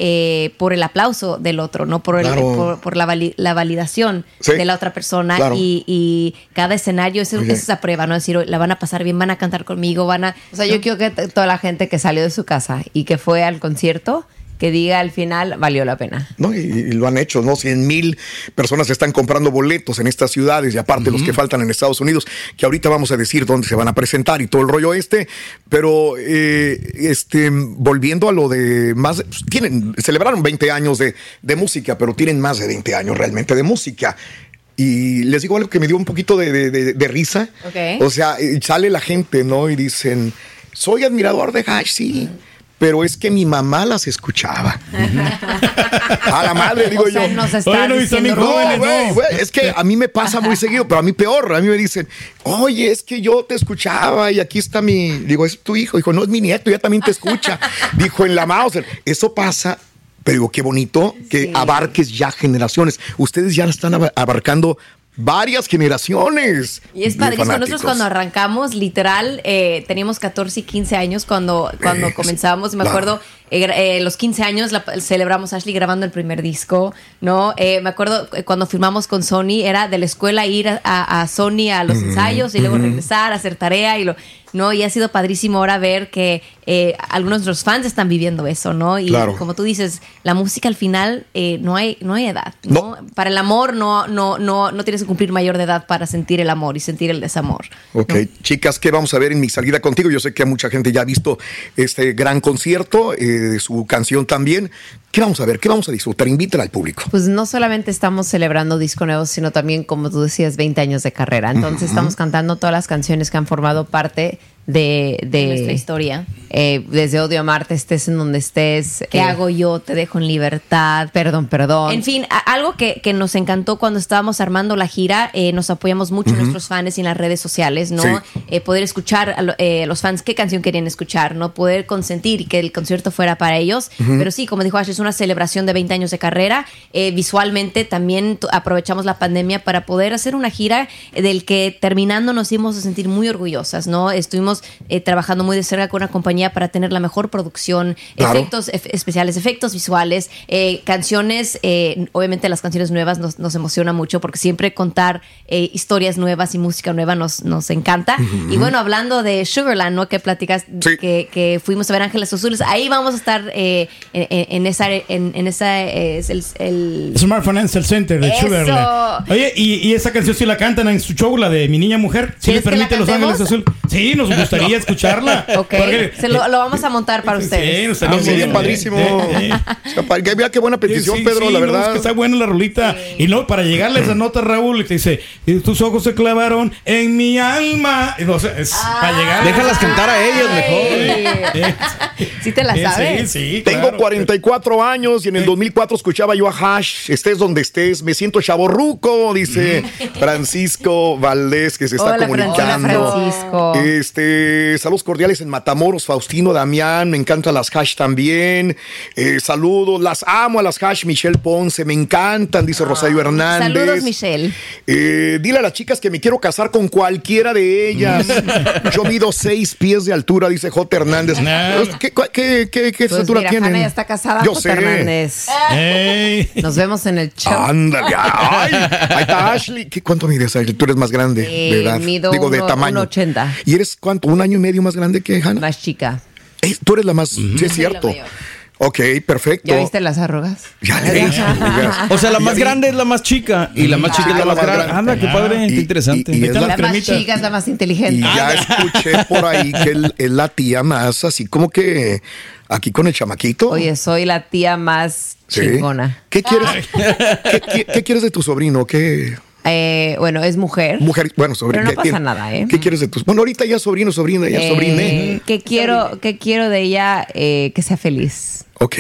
eh, por el aplauso del otro, ¿no? Por, el- Claro. por, por la, vali- la validación Sí. de la otra persona. Claro. Y, y cada escenario es, es esa prueba, ¿no? Decir, "Oye, la van a pasar bien, van a cantar conmigo, van a... O sea, yo quiero que toda la gente que salió de su casa y que fue al concierto, que diga al final, valió la pena. ¿no? Y, y lo han hecho, ¿no? 100 mil personas están comprando boletos en estas ciudades y aparte los que faltan en Estados Unidos, que ahorita vamos a decir dónde se van a presentar y todo el rollo este, pero eh, este, volviendo a lo de más, pues, tienen, celebraron 20 años de, de música, pero tienen más de 20 años realmente de música. Y les digo algo que me dio un poquito de, de- de- de risa. Ok. O sea, eh, sale la gente, ¿no? Y dicen, soy admirador de Hash, sí. Pero es que mi mamá las escuchaba. A la madre, digo O sea, yo. nos Oye, no, diciendo- jóvenes, no. güey, es que a mí me pasa muy seguido, pero a mí peor. A mí me dicen, oye, es que yo te escuchaba y aquí está mi. Digo, es tu hijo. Dijo, no es mi nieto, ya también te escucha. Dijo, en la Mauser. Eso pasa. Pero digo, qué bonito que abarques ya generaciones. Ustedes ya están aba- abarcando varias generaciones. Y es padrísimo. Nosotros cuando arrancamos, literal, eh, teníamos 14 y 15 años cuando, cuando comenzábamos. Y me claro. acuerdo, eh, eh, los 15 años la- celebramos Ashley grabando el primer disco, ¿no? Eh, me acuerdo eh, cuando firmamos con Sony, era de la escuela ir a, a- a Sony a los ensayos y luego regresar, hacer tarea y lo... ¿no? Y ha sido padrísimo ahora ver que eh, algunos de los fans están viviendo eso, ¿no? Y Claro. como tú dices, la música al final eh, no hay no hay edad, ¿no? Para el amor no no no no tienes que cumplir mayor de edad para sentir el amor y sentir el desamor. Ok, chicas, ¿qué vamos a ver en mi salida contigo? Yo sé que mucha gente ya ha visto este gran concierto, eh, su canción también. ¿Qué vamos a ver? ¿Qué vamos a disfrutar? Invítala al público. Pues no solamente estamos celebrando disco nuevo, sino también, como tú decías, 20 años de carrera. Entonces estamos cantando todas las canciones que han formado parte de, de, nuestra historia. Eh, desde Odio a Marte, estés en donde estés. ¿Qué eh, hago yo? Te dejo en libertad. Perdón, perdón. En fin, a- algo que, que nos encantó cuando estábamos armando la gira, eh, nos apoyamos mucho nuestros fans y en las redes sociales, ¿no? Sí. Eh, poder escuchar a lo- eh, los fans qué canción querían escuchar, ¿no? Poder consentir que el concierto fuera para ellos. Pero sí, como dijo Ash, es una celebración de 20 años de carrera. Eh, visualmente también aprovechamos la pandemia para poder hacer una gira del que terminando nos íbamos a sentir muy orgullosas, ¿no? Estuvimos eh, trabajando muy de cerca con una compañía para tener la mejor producción, Claro. efectos ef- especiales, efectos visuales, eh, canciones, eh, obviamente las canciones nuevas nos, nos emociona mucho porque siempre contar eh, historias nuevas y música nueva nos, nos encanta. Y bueno, hablando de Sugarland, ¿no? Que platicas que, que fuimos a ver Ángeles Azules, ahí vamos a estar eh, en, esa, en, en esa, eh, es el, el- Smart Financial Center de Eso. Sugarland. Oye, y, y esa canción sí la cantan en su show, la de Mi Niña Mujer. ¿Sí les ¿Quieres que la permite Los Ángeles cantemos? Azul? Sí, nos gustaría escucharla. Ok, Porque- se lo, lo vamos a montar para ustedes. Ah, sería padrísimo. Está padre. Mira qué buena petición, Sí, Pedro, sí, la no, verdad. es que está buena la rolita. Y no, para llegarle a esa nota, Raúl, que dice, "Y tus ojos se clavaron en mi alma. Y no, o sea, es para llegar. Déjalas cantar a ellos mejor. Sí te la Sí, sabes. sí, sí, Tengo 44 años y en el 2004 escuchaba yo a Hash, estés donde estés, me siento chaborruco, dice Francisco Valdés, que se está Hola, comunicando. Francisco. Este, saludos cordiales en Matamoros, Faustino Damián, me encantan las Hash también. Eh, saludos, las amo a las Hash, Michelle Ponce, me encantan, dice Rosario Hernández. Saludos, Michelle. Eh, dile a las chicas que me quiero casar con cualquiera de ellas. Yo mido seis pies de altura, dice J. Hernández. ¿Qué, qué, qué, qué Pues estatura mira, tienen? Hanna ya está casada, Yo sé. Hernández. Nos vemos en el show. Ándale, ay, ahí está Ashley. ¿Qué, ¿Cuánto mides, Ashley? Tú eres más grande de Eh, edad. mido Digo, de tamaño. 1.80. ¿Y eres cuánto? ¿Un año y medio más grande que Hannah? Más chica. Eh, tú eres la más, sí es cierto. Ok, perfecto. ¿Ya viste las arrugas? Ya oigas. O sea, la Ya más grande es la más chica y la más chica es la más grande. Anda, qué padre, qué interesante. y es la- La más chica es la más Y inteligente. ya escuché por ahí que es la tía más así como que aquí con el chamaquito. Oye, soy la tía más Sí. chingona. ¿Qué quieres? ¿Qué, qué- qué quieres de tu sobrino? ¿Qué Eh, bueno, es mujer. mujer? Bueno, sobrino. Pero no ¿qué pasa nada, ¿eh? ¿Qué quieres de tus? Bueno, ahorita ya sobrino, sobrina, ya Eh, sobrine. ¿Qué quiero, qué quiero de ella? Eh, que sea feliz. Ok.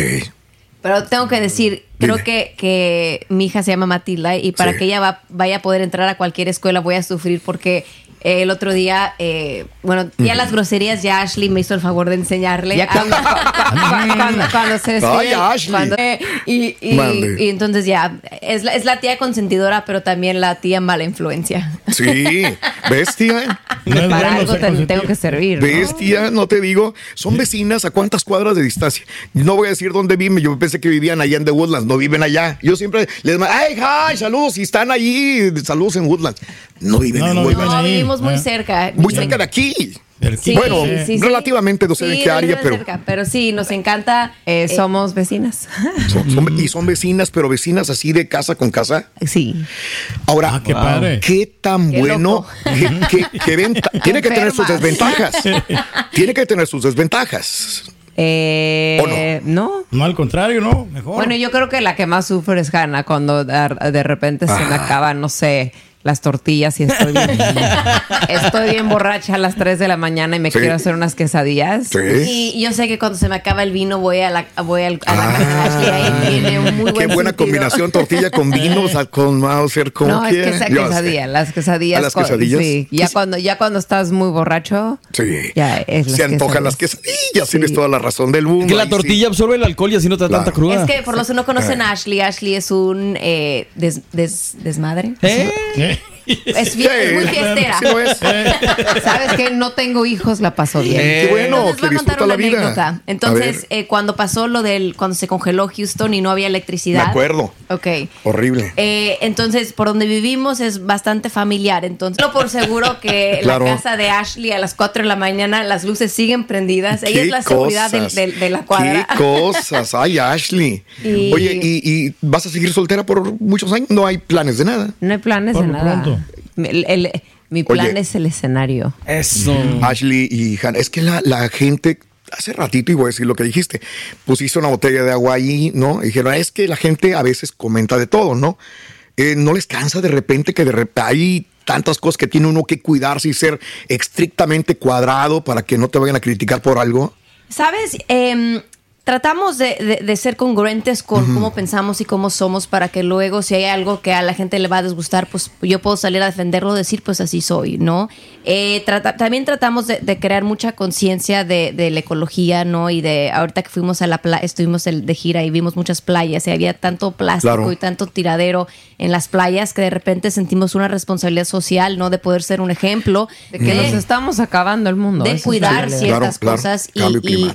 Pero tengo que decir, creo que, que mi hija se llama Matilda y para Sí. que ella va- vaya a poder entrar a cualquier escuela voy a sufrir porque eh, el otro día, eh, bueno, ya las groserías ya Ashley me hizo el favor de enseñarle. Ya cuando, cuando, cuando- cuando se Ay, decide- Ashley. cuando- Eh, y, y- Mande. y entonces ya, es la, es la tía consentidora, pero también la tía mala influencia. Sí, bestia. para algo te- tengo que servir. ¿no? Bestia, no te digo. Son vecinas a cuántas cuadras de distancia. No voy a decir dónde viven. Yo pensé que vivían allá en The Woodlands. No viven allá. Yo siempre les mando, ay, hi, saludos. Si están allí, saludos en Woodlands. No viven en Woodlands. Vivimos muy cerca. Muy cerca de aquí. Sí, bueno, sí, sí, sí. relativamente, no sé de qué área, pero cerca, pero sí, nos encanta. Eh, somos vecinas. son- son- y son vecinas, pero vecinas así de casa con casa. Sí. Ahora, qué padre. qué tan Qué bueno, qué- tiene que tener sus desventajas. tiene que tener sus desventajas. Eh, no. No, al contrario, no. Mejor. Bueno, yo creo que la que más sufre es Hannah cuando de, de repente se me Ah. acaban, no sé, las tortillas y estoy bien, estoy bien borracha a las 3 de la mañana y me Sí. quiero hacer unas quesadillas. Y yo sé que cuando se me acaba el vino voy a la, voy al- a la Ashley, ahí tiene un muy Ah. Qué buen buena sentido. combinación, tortilla con vino, o sea, con Mauser, como No, es que esa quesadilla, las quesadillas. ¿A las con- quesadillas? Sí, ya cuando, ya cuando estás muy borracho, Sí. ya es Se antojan las quesadillas, tienes toda la razón del mundo. Que la tortilla absorbe el alcohol y así no te da tanta cruda. Es que por los que no conocen Ah. a Ashley, Ashley es un eh, des- des- desmadre. ¿Eh? Es, bien- es muy fiestera. Sí lo es. sabes que no tengo hijos, la paso bien. Qué bueno, Entonces, que voy a contar una la anécdota. Entonces, eh, cuando pasó lo del, cuando se congeló Houston y no había electricidad. acuerdo. Ok. Horrible. Eh, entonces, por donde vivimos es bastante familiar. Entonces, no por seguro que Claro. la casa de Ashley a las 4 de la mañana las luces siguen prendidas. Ella es la seguridad de, la cuadra. Qué cosas. Ay, Ashley. Y- Oye, ¿y, y vas a seguir soltera por muchos años? No hay planes de nada. No hay planes Por de nada. pronto. El- el- mi plan Oye. es el escenario. Eso. Ashley y Hannah. Es que la, la gente, hace ratito, y voy a decir lo que dijiste, pusiste una botella de agua ahí, ¿no? Y dijeron, es que la gente a veces comenta de todo, ¿no? Eh, ¿No les cansa de repente que de repente hay tantas cosas que tiene uno que cuidarse y ser estrictamente cuadrado para que no te vayan a criticar por algo? ¿Sabes? Em, tratamos de, de- de ser congruentes con cómo pensamos y cómo somos para que luego si hay algo que a la gente le va a disgustar, pues yo puedo salir a defenderlo, decir pues así soy, ¿no? Eh, trata- también tratamos de, de crear mucha conciencia de, de la ecología, ¿no? Y de ahorita que fuimos a la playa, estuvimos el- de gira y vimos muchas playas y había tanto plástico Claro. y tanto tiradero en las playas que de repente sentimos una responsabilidad social, ¿no? De poder ser un ejemplo. De que nos estamos acabando el mundo. de cuidar ciertas cosas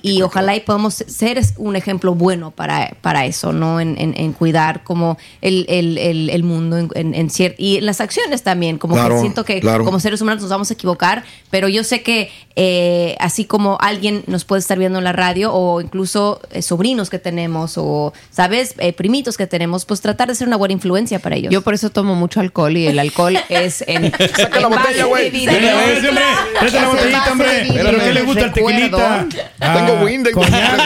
y, ojalá y podamos ser un ejemplo bueno para, para eso, ¿no? En, en- en cuidar como el, el- el- el mundo en, en- en cier- y en las acciones también, como Claro, que siento que claro. como seres humanos nos vamos a equivocar, pero yo sé que eh, así como alguien nos puede estar viendo en la radio o incluso eh, sobrinos que tenemos o, ¿sabes? Eh, primitos que tenemos, pues tratar de ser una buena influencia para ellos. Yo por eso tomo mucho alcohol y el alcohol es en. Saca la botella, güey. vida. Dale, a ver, Sí, hombre. claro. Tráete la botellita, hombre. ¿Pero qué le gusta el tequilita? Tengo Windy. Coñac.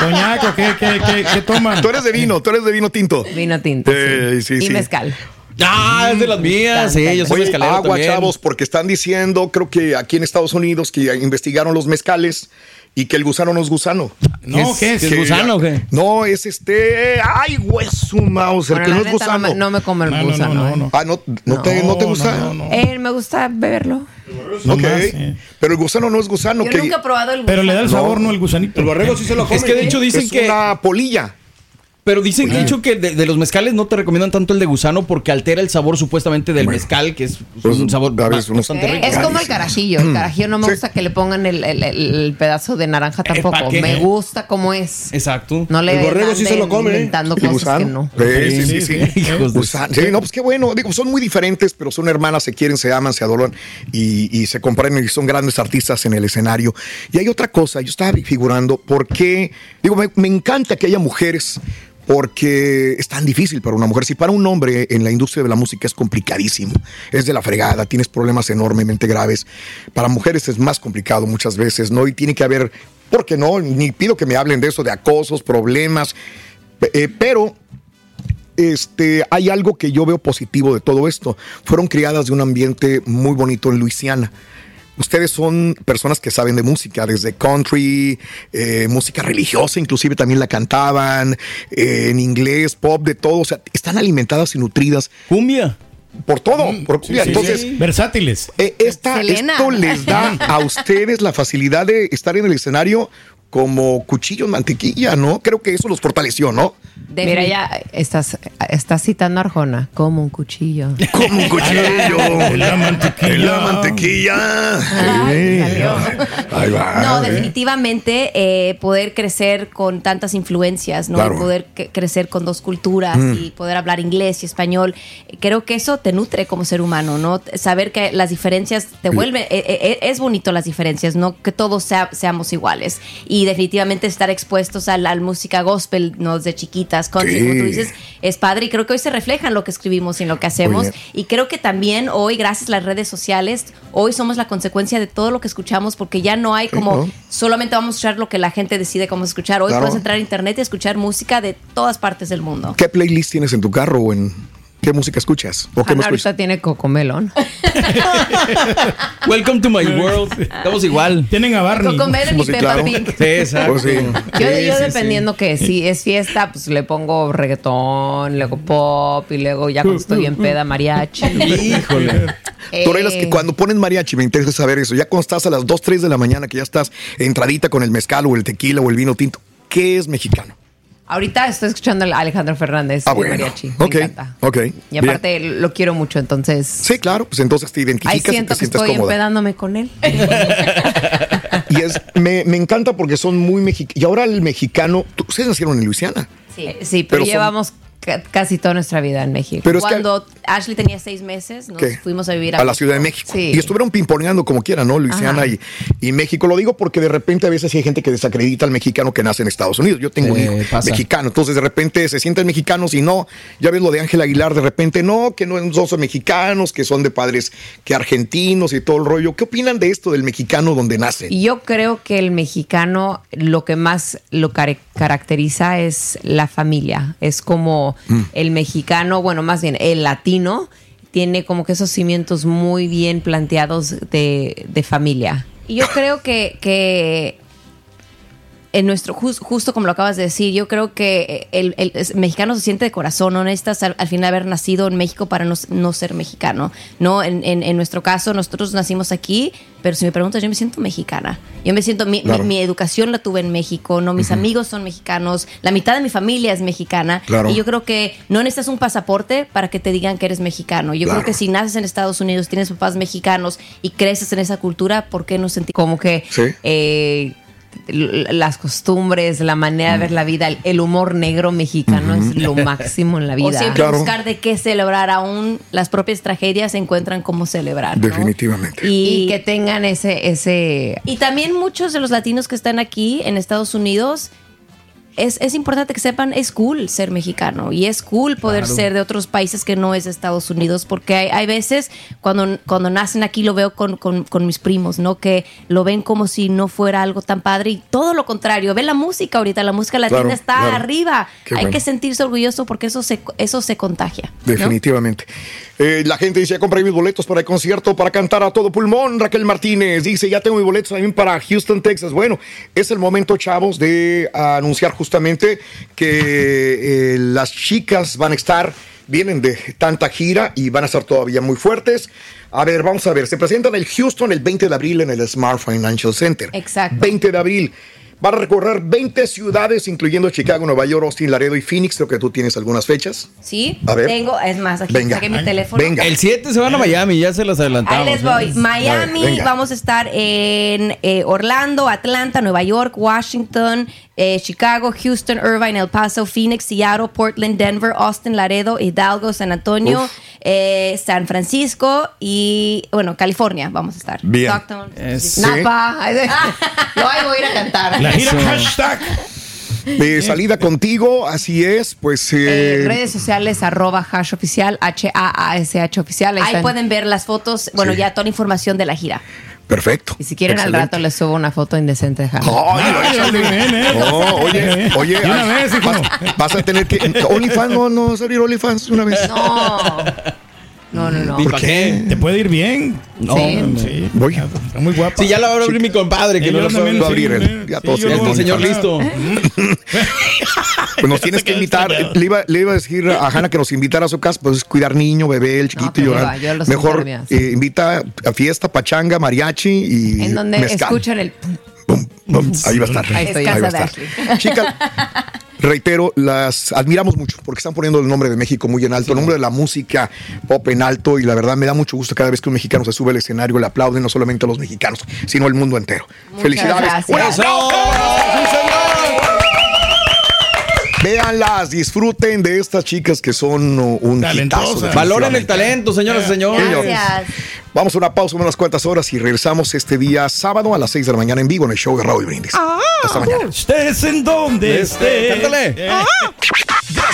Coñac, ¿o qué, qué, qué, qué toman? Tú eres de vino, tú eres de vino tinto. Vino tinto. Eh, sí, Y sí. mezcal. Ah, es de las mías. Sí, yo soy Oye, mezcalero agua, también. chavos, porque están diciendo, creo que aquí en Estados Unidos, que investigaron los mezcales y que el gusano no es gusano. No, ¿qué es? ¿Qué es gusano o qué? No, es este. ¡Ay, hueso Mauser! Que no es neta no gusano. me- no me come el No, no, gusano, no, ¿eh? no. Ah, ¿no, no, te, ¿no te gusta? Eh, me gusta beberlo. Ok. Pero el gusano no es gusano. Yo que... nunca he probado el Pero le da el gusano. sabor, no el gusanito. El borrego sí se lo come. Es que de hecho dicen es que- una polilla. Pero dicen que, de hecho que de, de los mezcales no te recomiendan tanto el de gusano porque altera el sabor supuestamente del mezcal, que es un sabor ba- bastante rico. Es como el carajillo. El carajillo no me gusta que le pongan el, el- el- el pedazo de naranja tampoco. Me gusta como es. Exacto. No le El borrego sí se lo come, ¿eh? inventando El cosas gusano. que no. Sí, sí, sí. sí. De- Gusano. Sí, no, pues qué bueno. Digo, son muy diferentes, pero son hermanas, se quieren, se aman, se adoran y, y se comprenden y son grandes artistas en el escenario. Y hay otra cosa, yo estaba figurando, ¿por qué? Digo, me, me encanta que haya mujeres. Porque es tan difícil para una mujer. Si para un hombre en la industria de la música es complicadísimo, es de la fregada, tienes problemas enormemente graves. Para mujeres es más complicado muchas veces, ¿no? Y tiene que haber, ¿por qué no? Ni pido que me hablen de eso, de acosos, problemas. Eh, pero este, hay algo que yo veo positivo de todo esto. Fueron criadas de un ambiente muy bonito en Luisiana. Ustedes son personas que saben de música, desde country, eh, música religiosa, inclusive también la cantaban, eh, en inglés, pop, de todo. O sea, están alimentadas y nutridas. Cumbia. Por todo, por cumbia. sí, Entonces, sí. Versátiles. eh, esta, esto les da a ustedes la facilidad de estar en el escenario como cuchillo en mantequilla, ¿no? Creo que eso los fortaleció, ¿no? Mira, ya estás, estás citando a Arjona como un cuchillo. Como un cuchillo. En la mantequilla. En la mantequilla. Ay, Sí. salió. Ahí va. No, ¿eh? definitivamente eh, poder crecer con tantas influencias, ¿no? Claro. Y poder crecer con dos culturas Mm. y poder hablar inglés y español. eh, Creo que eso te nutre como ser humano, ¿no? Saber que las diferencias te vuelven, eh, eh, es bonito las diferencias, no que todos sea- seamos iguales. Y definitivamente estar expuestos a la al música gospel, ¿no? Desde chiquitas, country, como tú dices, es padre y creo que hoy se refleja en lo que escribimos y en lo que hacemos. Y creo que también hoy, gracias a las redes sociales, hoy somos la consecuencia de todo lo que escuchamos porque ya no hay como ¿no? solamente vamos a escuchar lo que la gente decide cómo escuchar. Hoy Claro. puedes entrar a internet y escuchar música de todas partes del mundo. ¿Qué playlist tienes en tu carro o en qué música escuchas? ¿O qué escuchas? ahorita tiene cocomelón. Welcome to my world. Estamos igual. Tienen a Barney. Cocomelon y Peppa claro. Sí, exacto. Pues sí. Yo, Sí, yo sí, dependiendo que si es fiesta, pues le pongo reggaetón, luego pop y luego ya cuando estoy en peda mariachi. Híjole. Tú eres las que Eh, cuando ponen mariachi, me interesa saber eso. Ya cuando estás a las 2, 3 de la mañana, que ya estás entradita con el mezcal o el tequila o el vino tinto, ¿qué es mexicano? Ahorita estoy escuchando a Alejandro Fernández Ah, de bueno. mariachi. Me encanta. ok. Y bien. aparte lo quiero mucho, entonces. Sí, claro, pues entonces te Ahí identificas y te siento que estoy cómoda. empedándome con él. Y es, me, me encanta porque son muy mexicanos. Y ahora el mexicano, tú- ustedes nacieron en Luisiana. Sí, Sí, pero, llevamos casi toda nuestra vida en México. Pero es que- Cuando Ashley tenía seis meses, nos ¿Qué? fuimos a vivir a la Ciudad de México. Sí. Y estuvieron pimponeando como quieran, ¿no? Luisiana y, y México. Lo digo porque de repente a veces hay gente que desacredita al mexicano que nace en Estados Unidos. Yo tengo un hijo pasa. mexicano, entonces de repente se sienten mexicanos y no. Ya ves lo de Ángel Aguilar, de repente no, que no son mexicanos, que son de padres que argentinos y todo el rollo. ¿Qué opinan de esto del mexicano donde nace? Y Yo creo que el mexicano lo que más lo care- caracteriza es la familia. Es como Mm. el mexicano, bueno, más bien el latino, tiene como que esos cimientos muy bien planteados de, de familia. Y yo creo que, que en nuestro, jus- justo como lo acabas de decir, yo creo que el, el- mexicano se siente de corazón, no necesitas al, al final haber nacido en México para no, no ser mexicano. No, en, en- en nuestro caso, nosotros nacimos aquí, pero si me preguntas, yo me siento mexicana. Yo me siento, mi, mi- Claro. mi educación la tuve en México, no, mis amigos son mexicanos, la mitad de mi familia es mexicana. Claro. Y yo creo que no necesitas un pasaporte para que te digan que eres mexicano. Yo Claro. creo que si naces en Estados Unidos, tienes papás mexicanos y creces en esa cultura, ¿por qué no sentir Como que Sí. eh, las costumbres, la manera de ver la vida, el, el humor negro mexicano es lo máximo en la O vida. siempre Claro. buscar de qué celebrar, aún las propias tragedias se encuentran cómo celebrar. ¿no? Definitivamente. Y, Y, que tengan ese, ese y también muchos de los latinos que están aquí en Estados Unidos, es, es importante que sepan, es cool ser mexicano y es cool poder Claro. ser de otros países que no es Estados Unidos, porque hay, hay veces cuando, cuando nacen aquí, lo veo con, con- con mis primos, ¿no? Que lo ven como si no fuera algo tan padre y todo lo contrario, ve la música ahorita, la música latina Claro, está claro. arriba, Qué hay bueno. que sentirse orgulloso porque eso se, eso se contagia. ¿no? Definitivamente. Eh, la gente dice, ya compré mis boletos para el concierto, para cantar a todo pulmón. Raquel Martínez dice, ya tengo mis boletos también para Houston, Texas. Bueno, es el momento, chavos, de anunciar justamente que eh, las chicas van a estar, vienen de tanta gira y van a estar todavía muy fuertes. A ver, vamos a ver, se presentan el Houston el 20 de abril en el Smart Financial Center. Exacto. 20 de abril. Van a recorrer 20 ciudades, incluyendo Chicago, Nueva York, Austin, Laredo y Phoenix. Creo que tú tienes algunas fechas. Sí, A ver. tengo, es más, aquí Venga. saqué mi teléfono. Venga. El 7 se van a Miami, ya se los adelantamos. Ahí les ¿eh? voy. Miami, A ver, venga. vamos a estar en eh, Orlando, Atlanta, Nueva York, Washington, eh, Chicago, Houston, Irvine, El Paso, Phoenix, Seattle, Portland, Denver, Austin, Laredo, Hidalgo, San Antonio, eh, San Francisco y, bueno, California vamos a estar. Bien. Stockton. Napa. Lo ahí voy a ir a cantar. La gira hashtag. De salida contigo, así es, pues... Eh, eh, redes sociales, arroba hash oficial, H-A-A-S-H oficial. Ahí, pueden ver las fotos, bueno, Sí. ya toda la información de la gira. Perfecto. Y si quieren al rato les subo una foto indecente de échale. bien, eh. No, oye, oye, una vez, vas, vas a tener que. OnlyFans, no, no, salir OnlyFans una vez. No. No, no, no. ¿Y ¿Por qué? Te puede ir bien. No, Sí. Sí. Voy. Está muy guapa. Sí, ya la va a abrir mi compadre, que no lo sabe. va a abrir sí, Ya lo- no- El señor listo. Pues nos tienes que invitar. Le iba, le iba a decir a Hanna que nos invitara a su casa, pues es cuidar niño, bebé, el chiquito viva, llorar. yo los Mejor eh, invita a fiesta, pachanga, mariachi y En donde mezcal. escuchan el. Ahí va a estar. Ahí estoy. va a estar. Chicas, reitero, las admiramos mucho porque están poniendo el nombre de México muy en alto, el nombre de la música pop en alto y la verdad me da mucho gusto cada vez que un mexicano se sube al escenario, le aplauden no solamente a los mexicanos, sino al mundo entero. Felicidades. gracias. ¡Un aplauso! Véanlas, disfruten de estas chicas que son uh, un Talentosas. hitazo, Valoren el talento, señoras y señores. Gracias. Vamos a una pausa, unas cuantas horas y regresamos este día sábado a las 6 de la mañana en vivo en el show de Raúl Brindis. Hasta mañana. Estés en donde Este, estés. cántale.